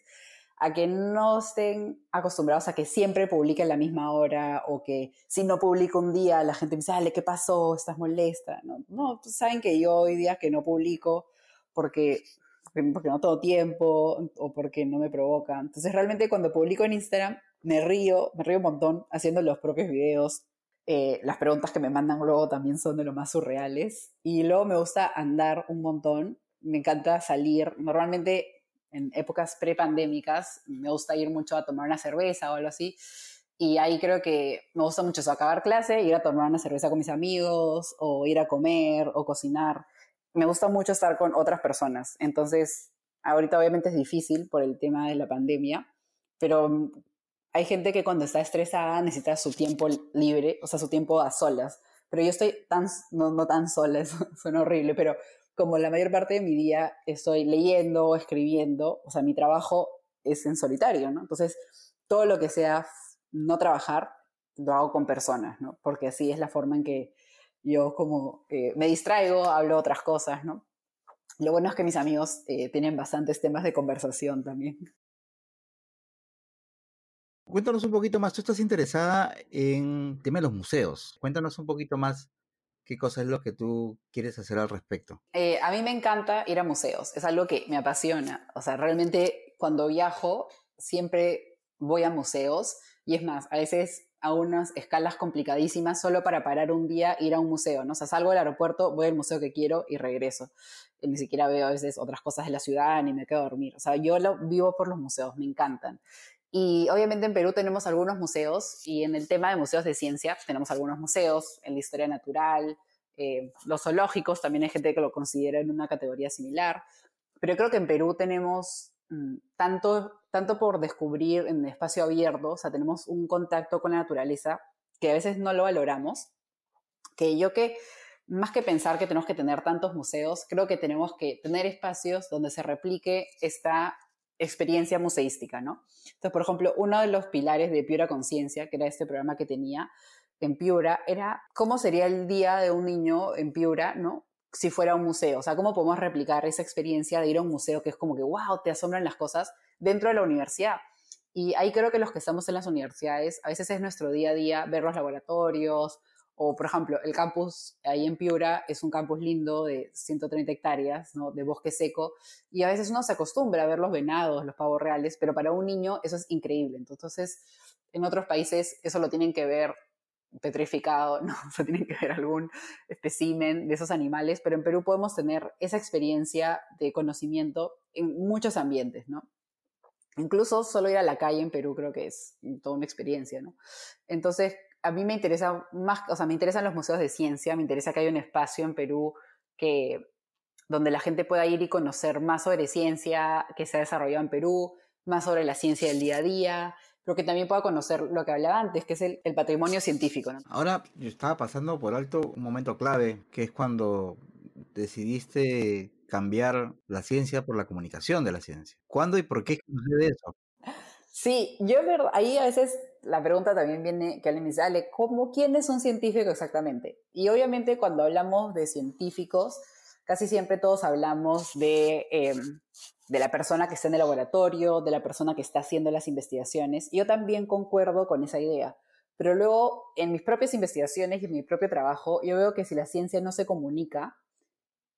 a que no estén acostumbrados a que siempre publique a la misma hora o que si no publico un día la gente me dice, dale, ¿qué pasó? ¿Estás molesta? No, no pues saben que yo hoy día que no publico porque porque no todo tiempo o porque no me provoca. Entonces realmente cuando publico en Instagram me río, me río un montón haciendo los propios videos. Eh, las preguntas que me mandan luego también son de lo más surreales. Y luego me gusta andar un montón. Me encanta salir. Normalmente en épocas prepandémicas me gusta ir mucho a tomar una cerveza o algo así. Y ahí creo que me gusta mucho eso, acabar clase, ir a tomar una cerveza con mis amigos, o ir a comer, o cocinar me gusta mucho estar con otras personas. Entonces, ahorita obviamente es difícil por el tema de la pandemia, pero hay gente que cuando está estresada necesita su tiempo libre, o sea, su tiempo a solas. Pero yo estoy tan, no, no tan sola, eso suena horrible, pero como la mayor parte de mi día estoy leyendo, escribiendo, o sea, mi trabajo es en solitario, ¿no? Entonces, todo lo que sea no trabajar, lo hago con personas, ¿no? Porque así es la forma en que yo como eh, me distraigo, hablo otras cosas, ¿no? Lo bueno es que mis amigos eh, tienen bastantes temas de conversación también. Cuéntanos un poquito más, tú estás interesada en el tema de los museos. Cuéntanos un poquito más ¿Qué cosa es lo que tú quieres hacer al respecto? Eh, a mí me encanta ir a museos, es algo que me apasiona. O sea, realmente cuando viajo siempre voy a museos y es más, a veces a unas escalas complicadísimas solo para parar un día, ir a un museo, ¿no? O sea, salgo del aeropuerto, voy al museo que quiero y regreso. Y ni siquiera veo a veces otras cosas de la ciudad ni me quedo a dormir. O sea, yo lo vivo por los museos, me encantan. Y obviamente en Perú tenemos algunos museos y en el tema de museos de ciencia tenemos algunos museos, en la historia natural, eh, los zoológicos, también hay gente que lo considera en una categoría similar, pero creo que en Perú tenemos tanto, tanto por descubrir en espacio abierto, o sea, tenemos un contacto con la naturaleza que a veces no lo valoramos, que yo que más que pensar que tenemos que tener tantos museos, creo que tenemos que tener espacios donde se replique esta experiencia museística, ¿no? Entonces, por ejemplo, uno de los pilares de Piura Conciencia, que era este programa que tenía en Piura, era cómo sería el día de un niño en Piura, ¿no? Si fuera un museo, o sea, cómo podemos replicar esa experiencia de ir a un museo que es como que, wow, te asombran las cosas dentro de la universidad. Y ahí creo que los que estamos en las universidades, a veces es nuestro día a día ver los laboratorios, o, por ejemplo, el campus ahí en Piura es un campus lindo de 130 hectáreas, ¿no? de bosque seco, y a veces uno se acostumbra a ver los venados, los pavos reales, pero para un niño eso es increíble. Entonces, en otros países eso lo tienen que ver petrificado, ¿no? O sea, tienen que ver algún espécimen de esos animales, pero en Perú podemos tener esa experiencia de conocimiento en muchos ambientes, ¿no? Incluso solo ir a la calle en Perú creo que es toda una experiencia, ¿no? Entonces, a mí me interesa más, o sea, me interesan los museos de ciencia, me interesa que haya un espacio en Perú que, donde la gente pueda ir y conocer más sobre ciencia que se ha desarrollado en Perú, más sobre la ciencia del día a día, pero que también pueda conocer lo que hablaba antes, que es el, patrimonio científico. Ahora, yo estaba pasando por alto un momento clave, que es cuando decidiste cambiar la ciencia por la comunicación de la ciencia. ¿Cuándo y por qué sucede eso? Sí, yo ahí a veces la pregunta también viene que alguien me dice, Ale, ¿cómo, ¿quién es un científico exactamente? Y obviamente cuando hablamos de científicos, casi siempre todos hablamos de, em, de la persona que está en el laboratorio, de la persona que está haciendo las investigaciones. Yo también concuerdo con esa idea. Pero luego, en mis propias investigaciones y en mi propio trabajo, yo veo que si la ciencia no se comunica,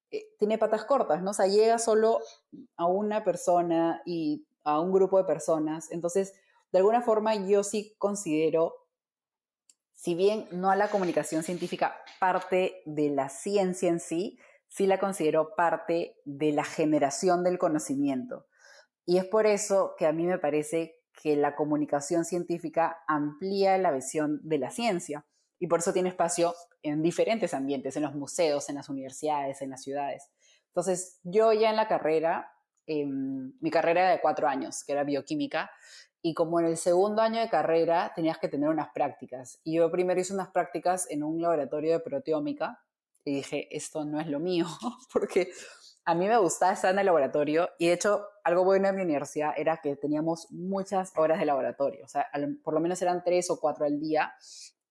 eh, tiene patas cortas, ¿no? O sea, llega solo a una persona y a un grupo de personas. Entonces, de alguna forma yo sí considero, si bien no a la comunicación científica parte de la ciencia en sí, sí la considero parte de la generación del conocimiento. Y es por eso que a mí me parece que la comunicación científica amplía la visión de la ciencia y por eso tiene espacio en diferentes ambientes, en los museos, en las universidades, en las ciudades. Entonces, yo ya en la carrera mi carrera era de cuatro años, que era bioquímica, y como en el segundo año de carrera tenías que tener unas prácticas. Y yo primero hice unas prácticas en un laboratorio de proteómica y dije, esto no es lo mío, porque a mí me gustaba estar en el laboratorio y de hecho algo bueno en mi universidad era que teníamos muchas horas de laboratorio, o sea, por lo menos eran tres o cuatro al día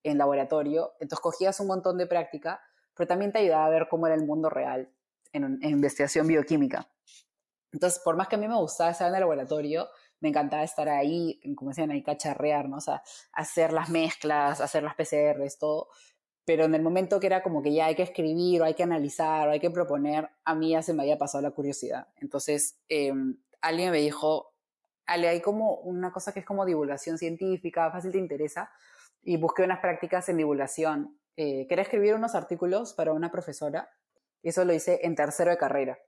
en laboratorio, entonces cogías un montón de práctica, pero también te ayudaba a ver cómo era el mundo real en investigación bioquímica. Entonces, por más que a mí me gustaba estar en el laboratorio, me encantaba estar ahí, como decían ahí, cacharrear, ¿no? O sea, hacer las mezclas, hacer las PCRs, todo. Pero en el momento que era como que ya hay que escribir, o hay que analizar, o hay que proponer, a mí ya se me había pasado la curiosidad. Entonces, em, alguien me dijo, Ale, hay como una cosa que es como divulgación científica, fácil te interesa. Y busqué unas prácticas en divulgación. Eh, quería escribir unos artículos para una profesora. Y eso lo hice en tercero de carrera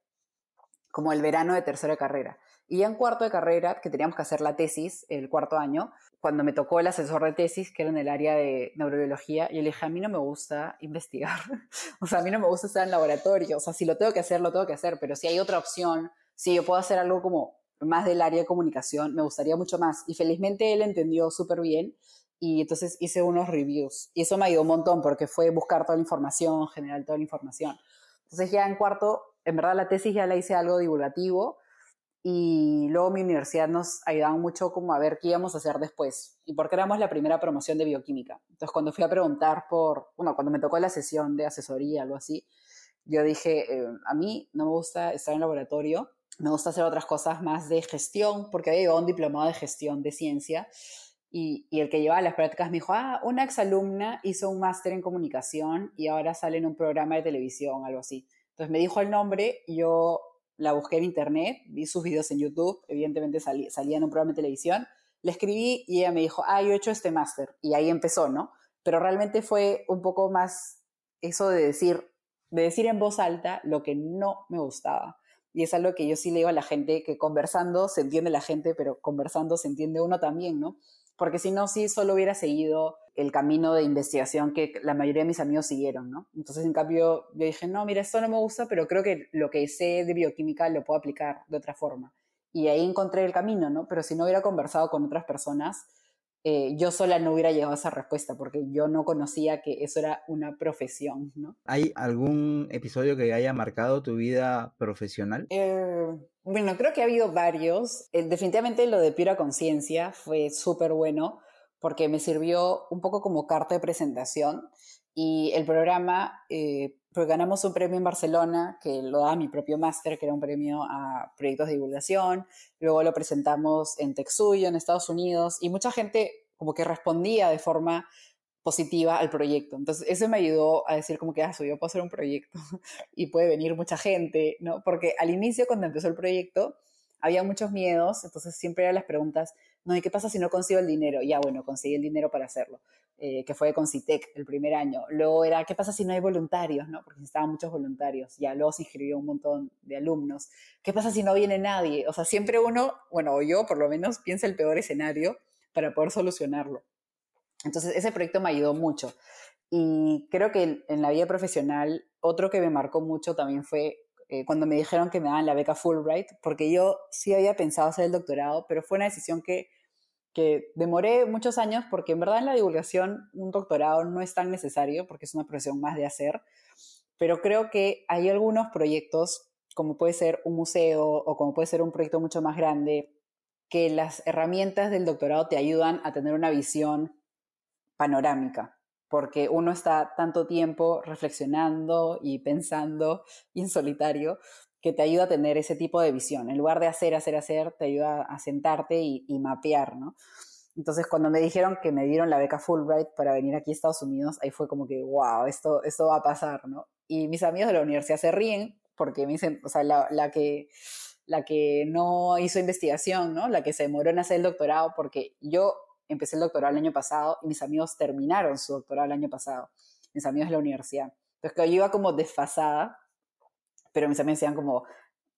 como el verano de tercera carrera. Y en cuarto de carrera, que teníamos que hacer la tesis, el cuarto año, cuando me tocó el asesor de tesis, que era en el área de neurobiología, yo le dije, a mí no me gusta investigar, o sea, a mí no me gusta estar en laboratorio, o sea, si lo tengo que hacer, lo tengo que hacer, pero si hay otra opción, si yo puedo hacer algo como más del área de comunicación, me gustaría mucho más. Y felizmente él entendió súper bien y entonces hice unos reviews. Y eso me ayudó un montón porque fue buscar toda la información, generar toda la información. Entonces ya en cuarto en verdad la tesis ya la hice algo divulgativo y luego mi universidad nos ayudaba mucho como a ver qué íbamos a hacer después y porque éramos la primera promoción de bioquímica. Entonces cuando fui a preguntar por, bueno, cuando me tocó la sesión de asesoría, algo así, yo dije, eh, a mí no me gusta estar en laboratorio, me gusta hacer otras cosas más de gestión, porque había un diplomado de gestión de ciencia Y, y, el que llevaba las prácticas me dijo, ah, una exalumna hizo un máster en comunicación y ahora sale en un programa de televisión, algo así. Entonces me dijo el nombre, yo la busqué en internet, vi sus videos en YouTube, evidentemente salía en un programa de televisión, le escribí y ella me dijo, ah, yo he hecho este máster. Y ahí empezó, ¿no? Pero realmente fue un poco más eso de decir, de decir en voz alta lo que no me gustaba. Y es algo que yo sí le digo a la gente, que conversando se entiende la gente, pero conversando se entiende uno también, ¿no? Porque si no, sí solo hubiera seguido el camino de investigación que la mayoría de mis amigos siguieron, ¿no? Entonces, en cambio, yo dije, no, mira, esto no me gusta, pero creo que lo que sé de bioquímica lo puedo aplicar de otra forma. Y ahí encontré el camino, ¿no? Pero si no hubiera conversado con otras personas, eh, yo sola no hubiera llegado a esa respuesta porque yo no conocía que eso era una profesión, ¿no? ¿Hay algún episodio que haya marcado tu vida profesional? Eh, bueno, creo que ha habido varios. Eh, definitivamente lo de Pura Conciencia fue súper bueno porque me sirvió un poco como carta de presentación y el programa, pues ganamos un premio en Barcelona que lo da mi propio máster, que era un premio a proyectos de divulgación, luego lo presentamos en TechSuyo, en Estados Unidos, y mucha gente como que respondía de forma positiva al proyecto. Entonces, eso me ayudó a decir como que, ah, yo puedo hacer un proyecto y puede venir mucha gente, ¿no? Porque al inicio, cuando empezó el proyecto, había muchos miedos, entonces siempre eran las preguntas, no, ¿y qué pasa si no consigo el dinero? Ya, bueno, conseguí el dinero para hacerlo, eh, que fue con CITEC el primer año. Luego era, ¿qué pasa si no hay voluntarios? ¿no? Porque necesitaban muchos voluntarios. Ya, luego se inscribió un montón de alumnos. ¿Qué pasa si no viene nadie? O sea, siempre uno, bueno, o yo por lo menos, piensa el peor escenario para poder solucionarlo. Entonces, ese proyecto me ayudó mucho. Y creo que en la vida profesional, otro que me marcó mucho también fue eh, cuando me dijeron que me daban la beca Fulbright, porque yo sí había pensado hacer el doctorado, pero fue una decisión que, que demoré muchos años, porque en verdad en la divulgación un doctorado no es tan necesario, porque es una profesión más de hacer, pero creo que hay algunos proyectos, como puede ser un museo o como puede ser un proyecto mucho más grande, que las herramientas del doctorado te ayudan a tener una visión panorámica porque uno está tanto tiempo reflexionando y pensando en solitario que te ayuda a tener ese tipo de visión. En lugar de hacer, hacer, hacer, te ayuda a sentarte y, mapear, ¿no? Entonces, cuando me dijeron que me dieron la beca Fulbright para venir aquí a Estados Unidos, ahí fue como que, wow, esto, esto va a pasar, ¿no? Y mis amigos de la universidad se ríen porque me dicen, o sea, la, la que, la que no hizo investigación, ¿no? La que se demoró en hacer el doctorado, porque yo empecé el doctorado el año pasado y mis amigos terminaron su doctorado el año pasado, mis amigos de la universidad. Entonces que yo iba como desfasada, pero mis amigos decían como,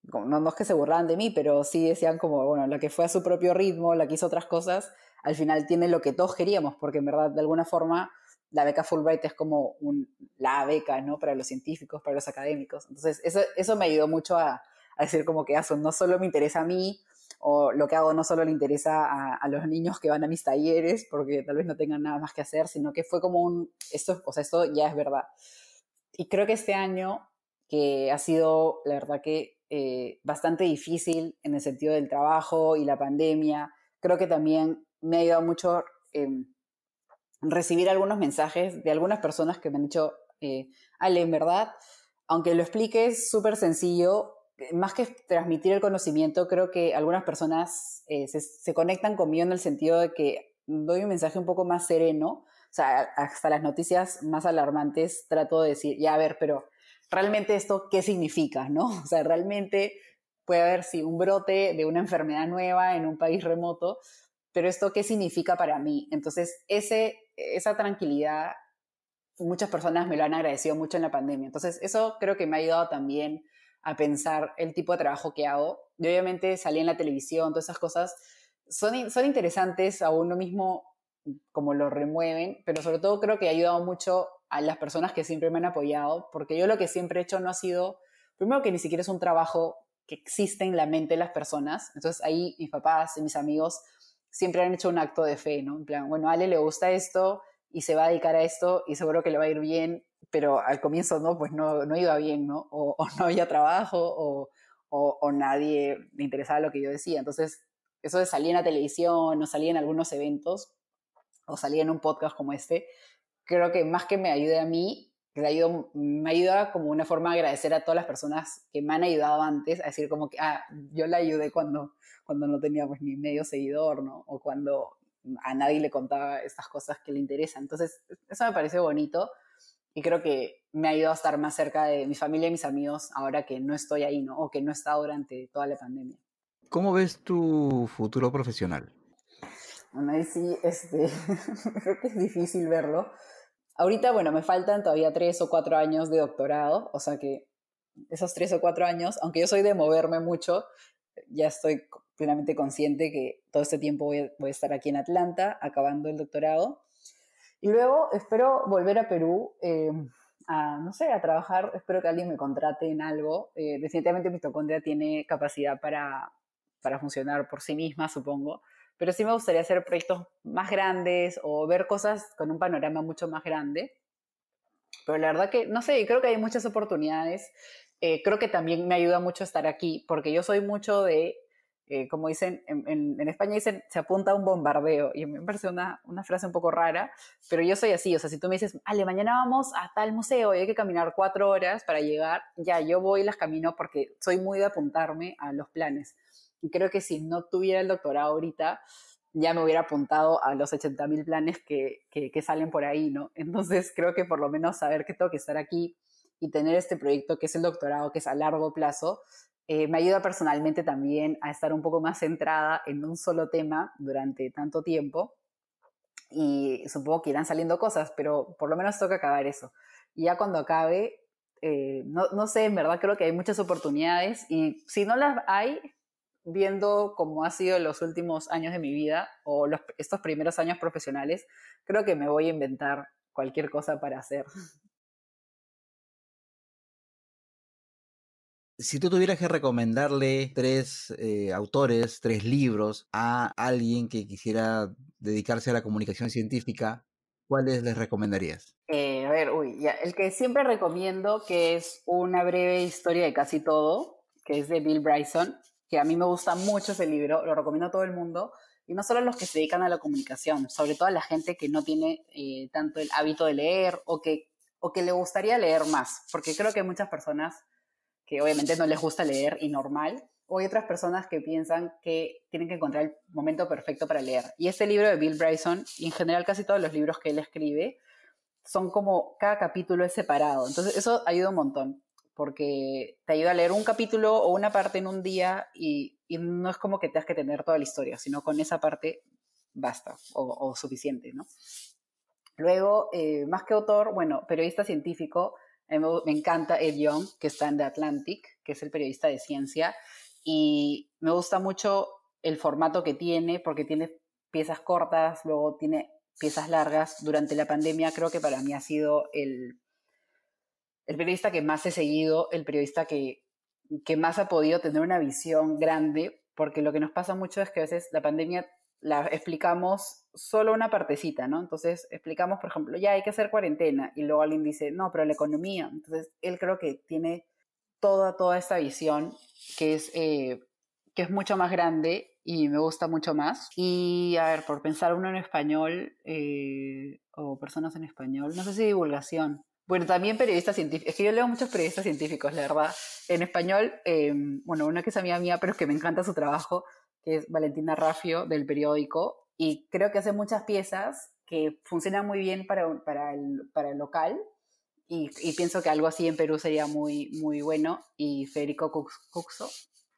no, no es que se burlaban de mí, pero sí decían como, bueno, la que fue a su propio ritmo, la que hizo otras cosas, al final tiene lo que todos queríamos, porque en verdad, de alguna forma, la beca Fulbright es como un, la beca, ¿no? Para los científicos, para los académicos. Entonces, eso, eso me ayudó mucho a, a decir como que eso no solo me interesa a mí, o lo que hago no solo le interesa a, los niños que van a mis talleres porque tal vez no tengan nada más que hacer, sino que fue como un, esto, o sea, esto ya es verdad. Y creo que este año, que ha sido, la verdad que eh, bastante difícil en el sentido del trabajo y la pandemia, creo que también me ha ayudado mucho em, recibir algunos mensajes de algunas personas que me han dicho, eh, Ale, en verdad, aunque lo expliques súper sencillo, más que transmitir el conocimiento, creo que algunas personas eh, se, conectan conmigo en el sentido de que doy un mensaje un poco más sereno, o sea, hasta las noticias más alarmantes trato de decir, ya a ver, pero realmente esto, ¿qué significa? ¿no? O sea, realmente puede haber, sí, un brote de una enfermedad nueva en un país remoto, pero esto, ¿qué significa para mí? Entonces, esa tranquilidad, muchas personas me lo han agradecido mucho en la pandemia. Entonces, eso creo que me ha ayudado también a pensar el tipo de trabajo que hago. Y obviamente salí en la televisión, todas esas cosas son, son interesantes a uno mismo como lo remueven, pero sobre todo creo que ha ayudado mucho a las personas que siempre me han apoyado, porque yo lo que siempre he hecho no ha sido, primero que ni siquiera es un trabajo que existe en la mente de las personas, entonces ahí mis papás y mis amigos siempre han hecho un acto de fe, ¿no? En plan, bueno, a Ale le gusta esto y se va a dedicar a esto y seguro que le va a ir bien pero al comienzo no, pues no, no iba bien, ¿no? O, no había trabajo o, o, nadie le interesaba lo que yo decía. Entonces, eso de salir en la televisión o salir en algunos eventos o salir en un podcast como este, creo que más que me ayude a mí, me ayuda, me ayuda como una forma de agradecer a todas las personas que me han ayudado antes, a decir como que, ah, yo la ayudé cuando, cuando no tenía pues ni medio seguidor, ¿no? O cuando a nadie le contaba estas cosas que le interesan. Entonces, eso me parece bonito y creo que me ha ayudado a estar más cerca de mi familia y mis amigos ahora que no estoy ahí, ¿no? O que no he estado durante toda la pandemia. ¿Cómo ves tu futuro profesional? Bueno, ahí sí, este, creo que es difícil verlo. Ahorita, bueno, me faltan todavía tres o cuatro años de doctorado, o sea que esos tres o cuatro años, aunque yo soy de moverme mucho, ya estoy plenamente consciente que todo este tiempo voy a, estar aquí en Atlanta acabando el doctorado. Y luego espero volver a Perú eh, a, no sé, a trabajar, espero que alguien me contrate en algo. Eh, definitivamente mitocondria tiene capacidad para, para funcionar por sí misma, supongo, pero sí me gustaría hacer proyectos más grandes o ver cosas con un panorama mucho más grande. Pero la verdad que, no sé, creo que hay muchas oportunidades. Eh, creo que también me ayuda mucho estar aquí, porque yo soy mucho de, eh, como dicen, en, España dicen, se apunta a un bombardeo, y me parece una, frase un poco rara, pero yo soy así, o sea, si tú me dices, Ale, mañana vamos a tal museo y hay que caminar cuatro horas para llegar, ya, yo voy y las camino porque soy muy de apuntarme a los planes. Y creo que si no tuviera el doctorado ahorita, ya me hubiera apuntado a los 80.000 planes que, que, salen por ahí, ¿no? Entonces creo que por lo menos saber que tengo que estar aquí y tener este proyecto que es el doctorado, que es a largo plazo, eh, me ayuda personalmente también a estar un poco más centrada en un solo tema durante tanto tiempo. Y supongo que irán saliendo cosas, pero por lo menos toca acabar eso. Y ya cuando acabe, eh, no, no sé, en verdad creo que hay muchas oportunidades y si no las hay, viendo cómo ha sido los últimos años de mi vida o los, estos primeros años profesionales, creo que me voy a inventar cualquier cosa para hacer. Si tú tuvieras que recomendarle tres eh, autores, tres libros a alguien que quisiera dedicarse a la comunicación científica, ¿cuáles les recomendarías? Eh, a ver, uy, ya, el que siempre recomiendo, que es una breve historia de casi todo, que es de Bill Bryson, que a mí me gusta mucho ese libro, lo recomiendo a todo el mundo, y no solo a los que se dedican a la comunicación, sobre todo a la gente que no tiene eh, tanto el hábito de leer o que, o que le gustaría leer más, porque creo que hay muchas personas que obviamente no les gusta leer y normal, o hay otras personas que piensan que tienen que encontrar el momento perfecto para leer. Y este libro de Bill Bryson, y en general casi todos los libros que él escribe, son como cada capítulo es separado. Entonces eso ayuda un montón porque te ayuda a leer un capítulo o una parte en un día y, no es como que tengas que tener toda la historia, sino con esa parte basta o, suficiente, ¿no? Luego, eh, más que autor, bueno, periodista científico, me, me, encanta Ed Young, que está en The Atlantic, que es el periodista de ciencia, y me gusta mucho el formato que tiene, porque tiene piezas cortas, luego tiene piezas largas. Durante la pandemia creo que para mí ha sido el, el periodista que más he seguido, el periodista que, que más ha podido tener una visión grande, porque lo que nos pasa mucho es que a veces la pandemia la explicamos solo una partecita, ¿no? Entonces explicamos, por ejemplo, ya hay que hacer cuarentena y luego alguien dice, no, pero la economía. Entonces él creo que tiene toda, toda esta visión que es, eh, que es mucho más grande y me gusta mucho más. Y a ver, por pensar uno en español eh, o personas en español, no sé si divulgación. Bueno, también periodistas científicos. Es que yo leo muchos periodistas científicos, la verdad. En español, em, bueno, una que es amiga mía, pero que me encanta su trabajo, que es Valentina Raffio, del periódico. Y creo que hace muchas piezas que funcionan muy bien para, para, el, para el local. Y, y, pienso que algo así en Perú sería muy, muy bueno. Y Federico Cuxo,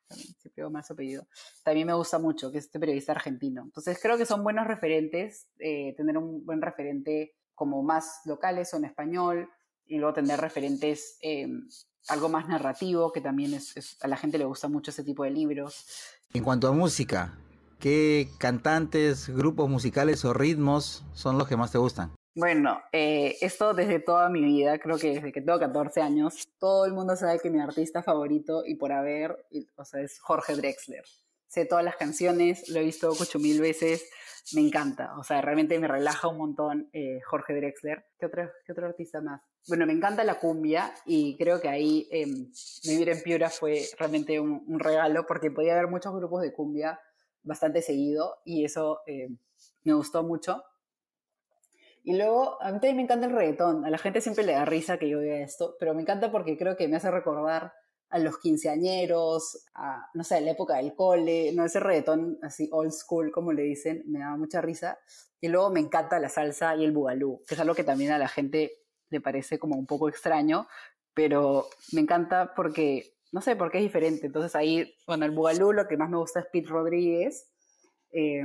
también siempre más apellido, también me gusta mucho, que es este periodista argentino. Entonces creo que son buenos referentes, eh, tener un buen referente como más locales o en español, y luego tener referentes, eh, algo más narrativo, que también es, a la gente le gusta mucho ese tipo de libros. En cuanto a música, ¿qué cantantes, grupos musicales o ritmos son los que más te gustan? Bueno, eh, esto desde toda mi vida, creo que desde que tengo 14 años, todo el mundo sabe que mi artista favorito y por haber, o sea, es Jorge Drexler. Sé todas las canciones, lo he visto ocho mil veces, me encanta, o sea, realmente me relaja un montón eh, Jorge Drexler. ¿Qué otro, ¿Qué otro artista más? Bueno, me encanta la cumbia y creo que ahí em, vivir en Piura fue realmente un, regalo porque podía haber muchos grupos de cumbia bastante seguido y eso em, me gustó mucho. Y luego, a mí también me encanta el reggaetón. A la gente siempre le da risa que yo vea esto, pero me encanta porque creo que me hace recordar a los quinceañeros, a, no sé, a la época del cole, no ese reggaetón así old school, como le dicen, me daba mucha risa. Y luego me encanta la salsa y el bugalú, que es algo que también a la gente le parece como un poco extraño, pero me encanta porque, no sé, porque es diferente. Entonces ahí, bueno, el bugalú lo que más me gusta es Pete Rodríguez, eh,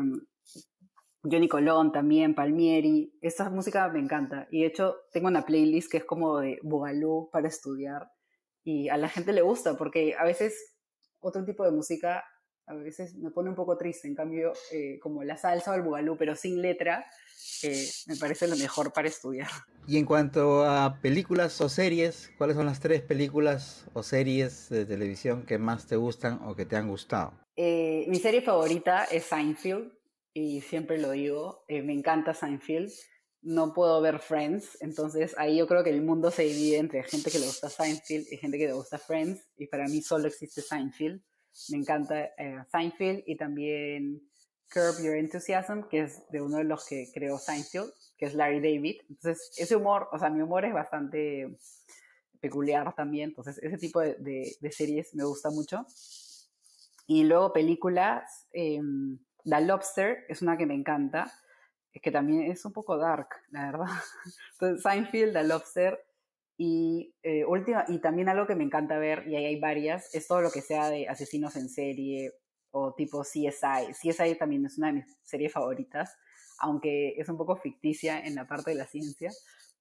Johnny Colón también, Palmieri. Esa música me encanta. Y de hecho, tengo una playlist que es como de Bugalú para estudiar. Y a la gente le gusta porque a veces otro tipo de música a veces me pone un poco triste. En cambio, eh, como la salsa o el Bugalú, pero sin letra, eh, me parece lo mejor para estudiar. Y en cuanto a películas o series, ¿cuáles son las tres películas o series de televisión que más te gustan o que te han gustado? Eh, mi serie favorita es Seinfeld y siempre lo digo, eh, me encanta Seinfeld. No puedo ver Friends, entonces ahí yo creo que el mundo se divide entre gente que le gusta Seinfeld y gente que le gusta Friends, y para mí solo existe Seinfeld. Me encanta eh, Seinfeld y también Curb Your Enthusiasm, que es de uno de los que creó Seinfeld, que es Larry David. Entonces, ese humor, o sea, mi humor es bastante peculiar también, entonces ese tipo de, de, series me gusta mucho. Y luego películas, eh, The Lobster es una que me encanta, es que también es un poco dark, la verdad. Entonces, Seinfeld, The Lobster y, eh, última, y también algo que me encanta ver, y ahí hay varias, es todo lo que sea de asesinos en serie o tipo CSI. CSI también es una de mis series favoritas, aunque es un poco ficticia en la parte de la ciencia,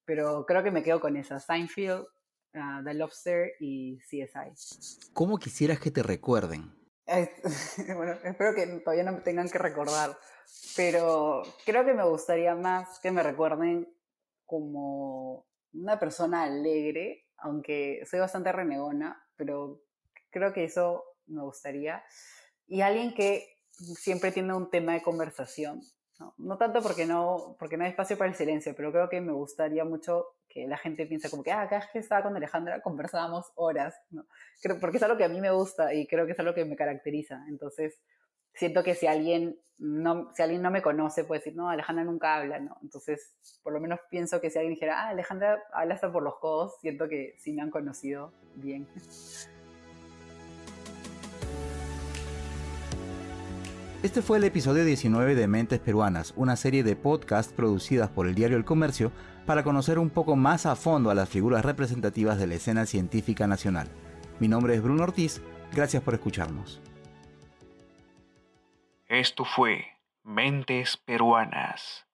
pero creo que me quedo con esa, Seinfeld, uh, The Lobster y CSI. ¿Cómo quisieras que te recuerden? bueno, espero que todavía no me tengan que recordar, pero creo que me gustaría más que me recuerden como una persona alegre, aunque soy bastante renegona, pero creo que eso me gustaría. Y alguien que siempre tiene un tema de conversación, no, tanto porque no, porque no hay espacio para el silencio, pero creo que me gustaría mucho que la gente piensa como que, ah, cada vez que estaba con Alejandra conversábamos horas, ¿no? Creo, porque es algo que a mí me gusta y creo que es algo que me caracteriza. Entonces, siento que si alguien no, si alguien no me conoce, puede decir, no, Alejandra nunca habla, ¿no? Entonces, por lo menos pienso que si alguien dijera, ah, Alejandra habla hasta por los codos, siento que sí me han conocido bien. Este fue el episodio 19 de Mentes Peruanas, una serie de podcasts producidas por el diario El Comercio para conocer un poco más a fondo a las figuras representativas de la escena científica nacional. Mi nombre es Bruno Ortiz, gracias por escucharnos. Esto fue Mentes Peruanas.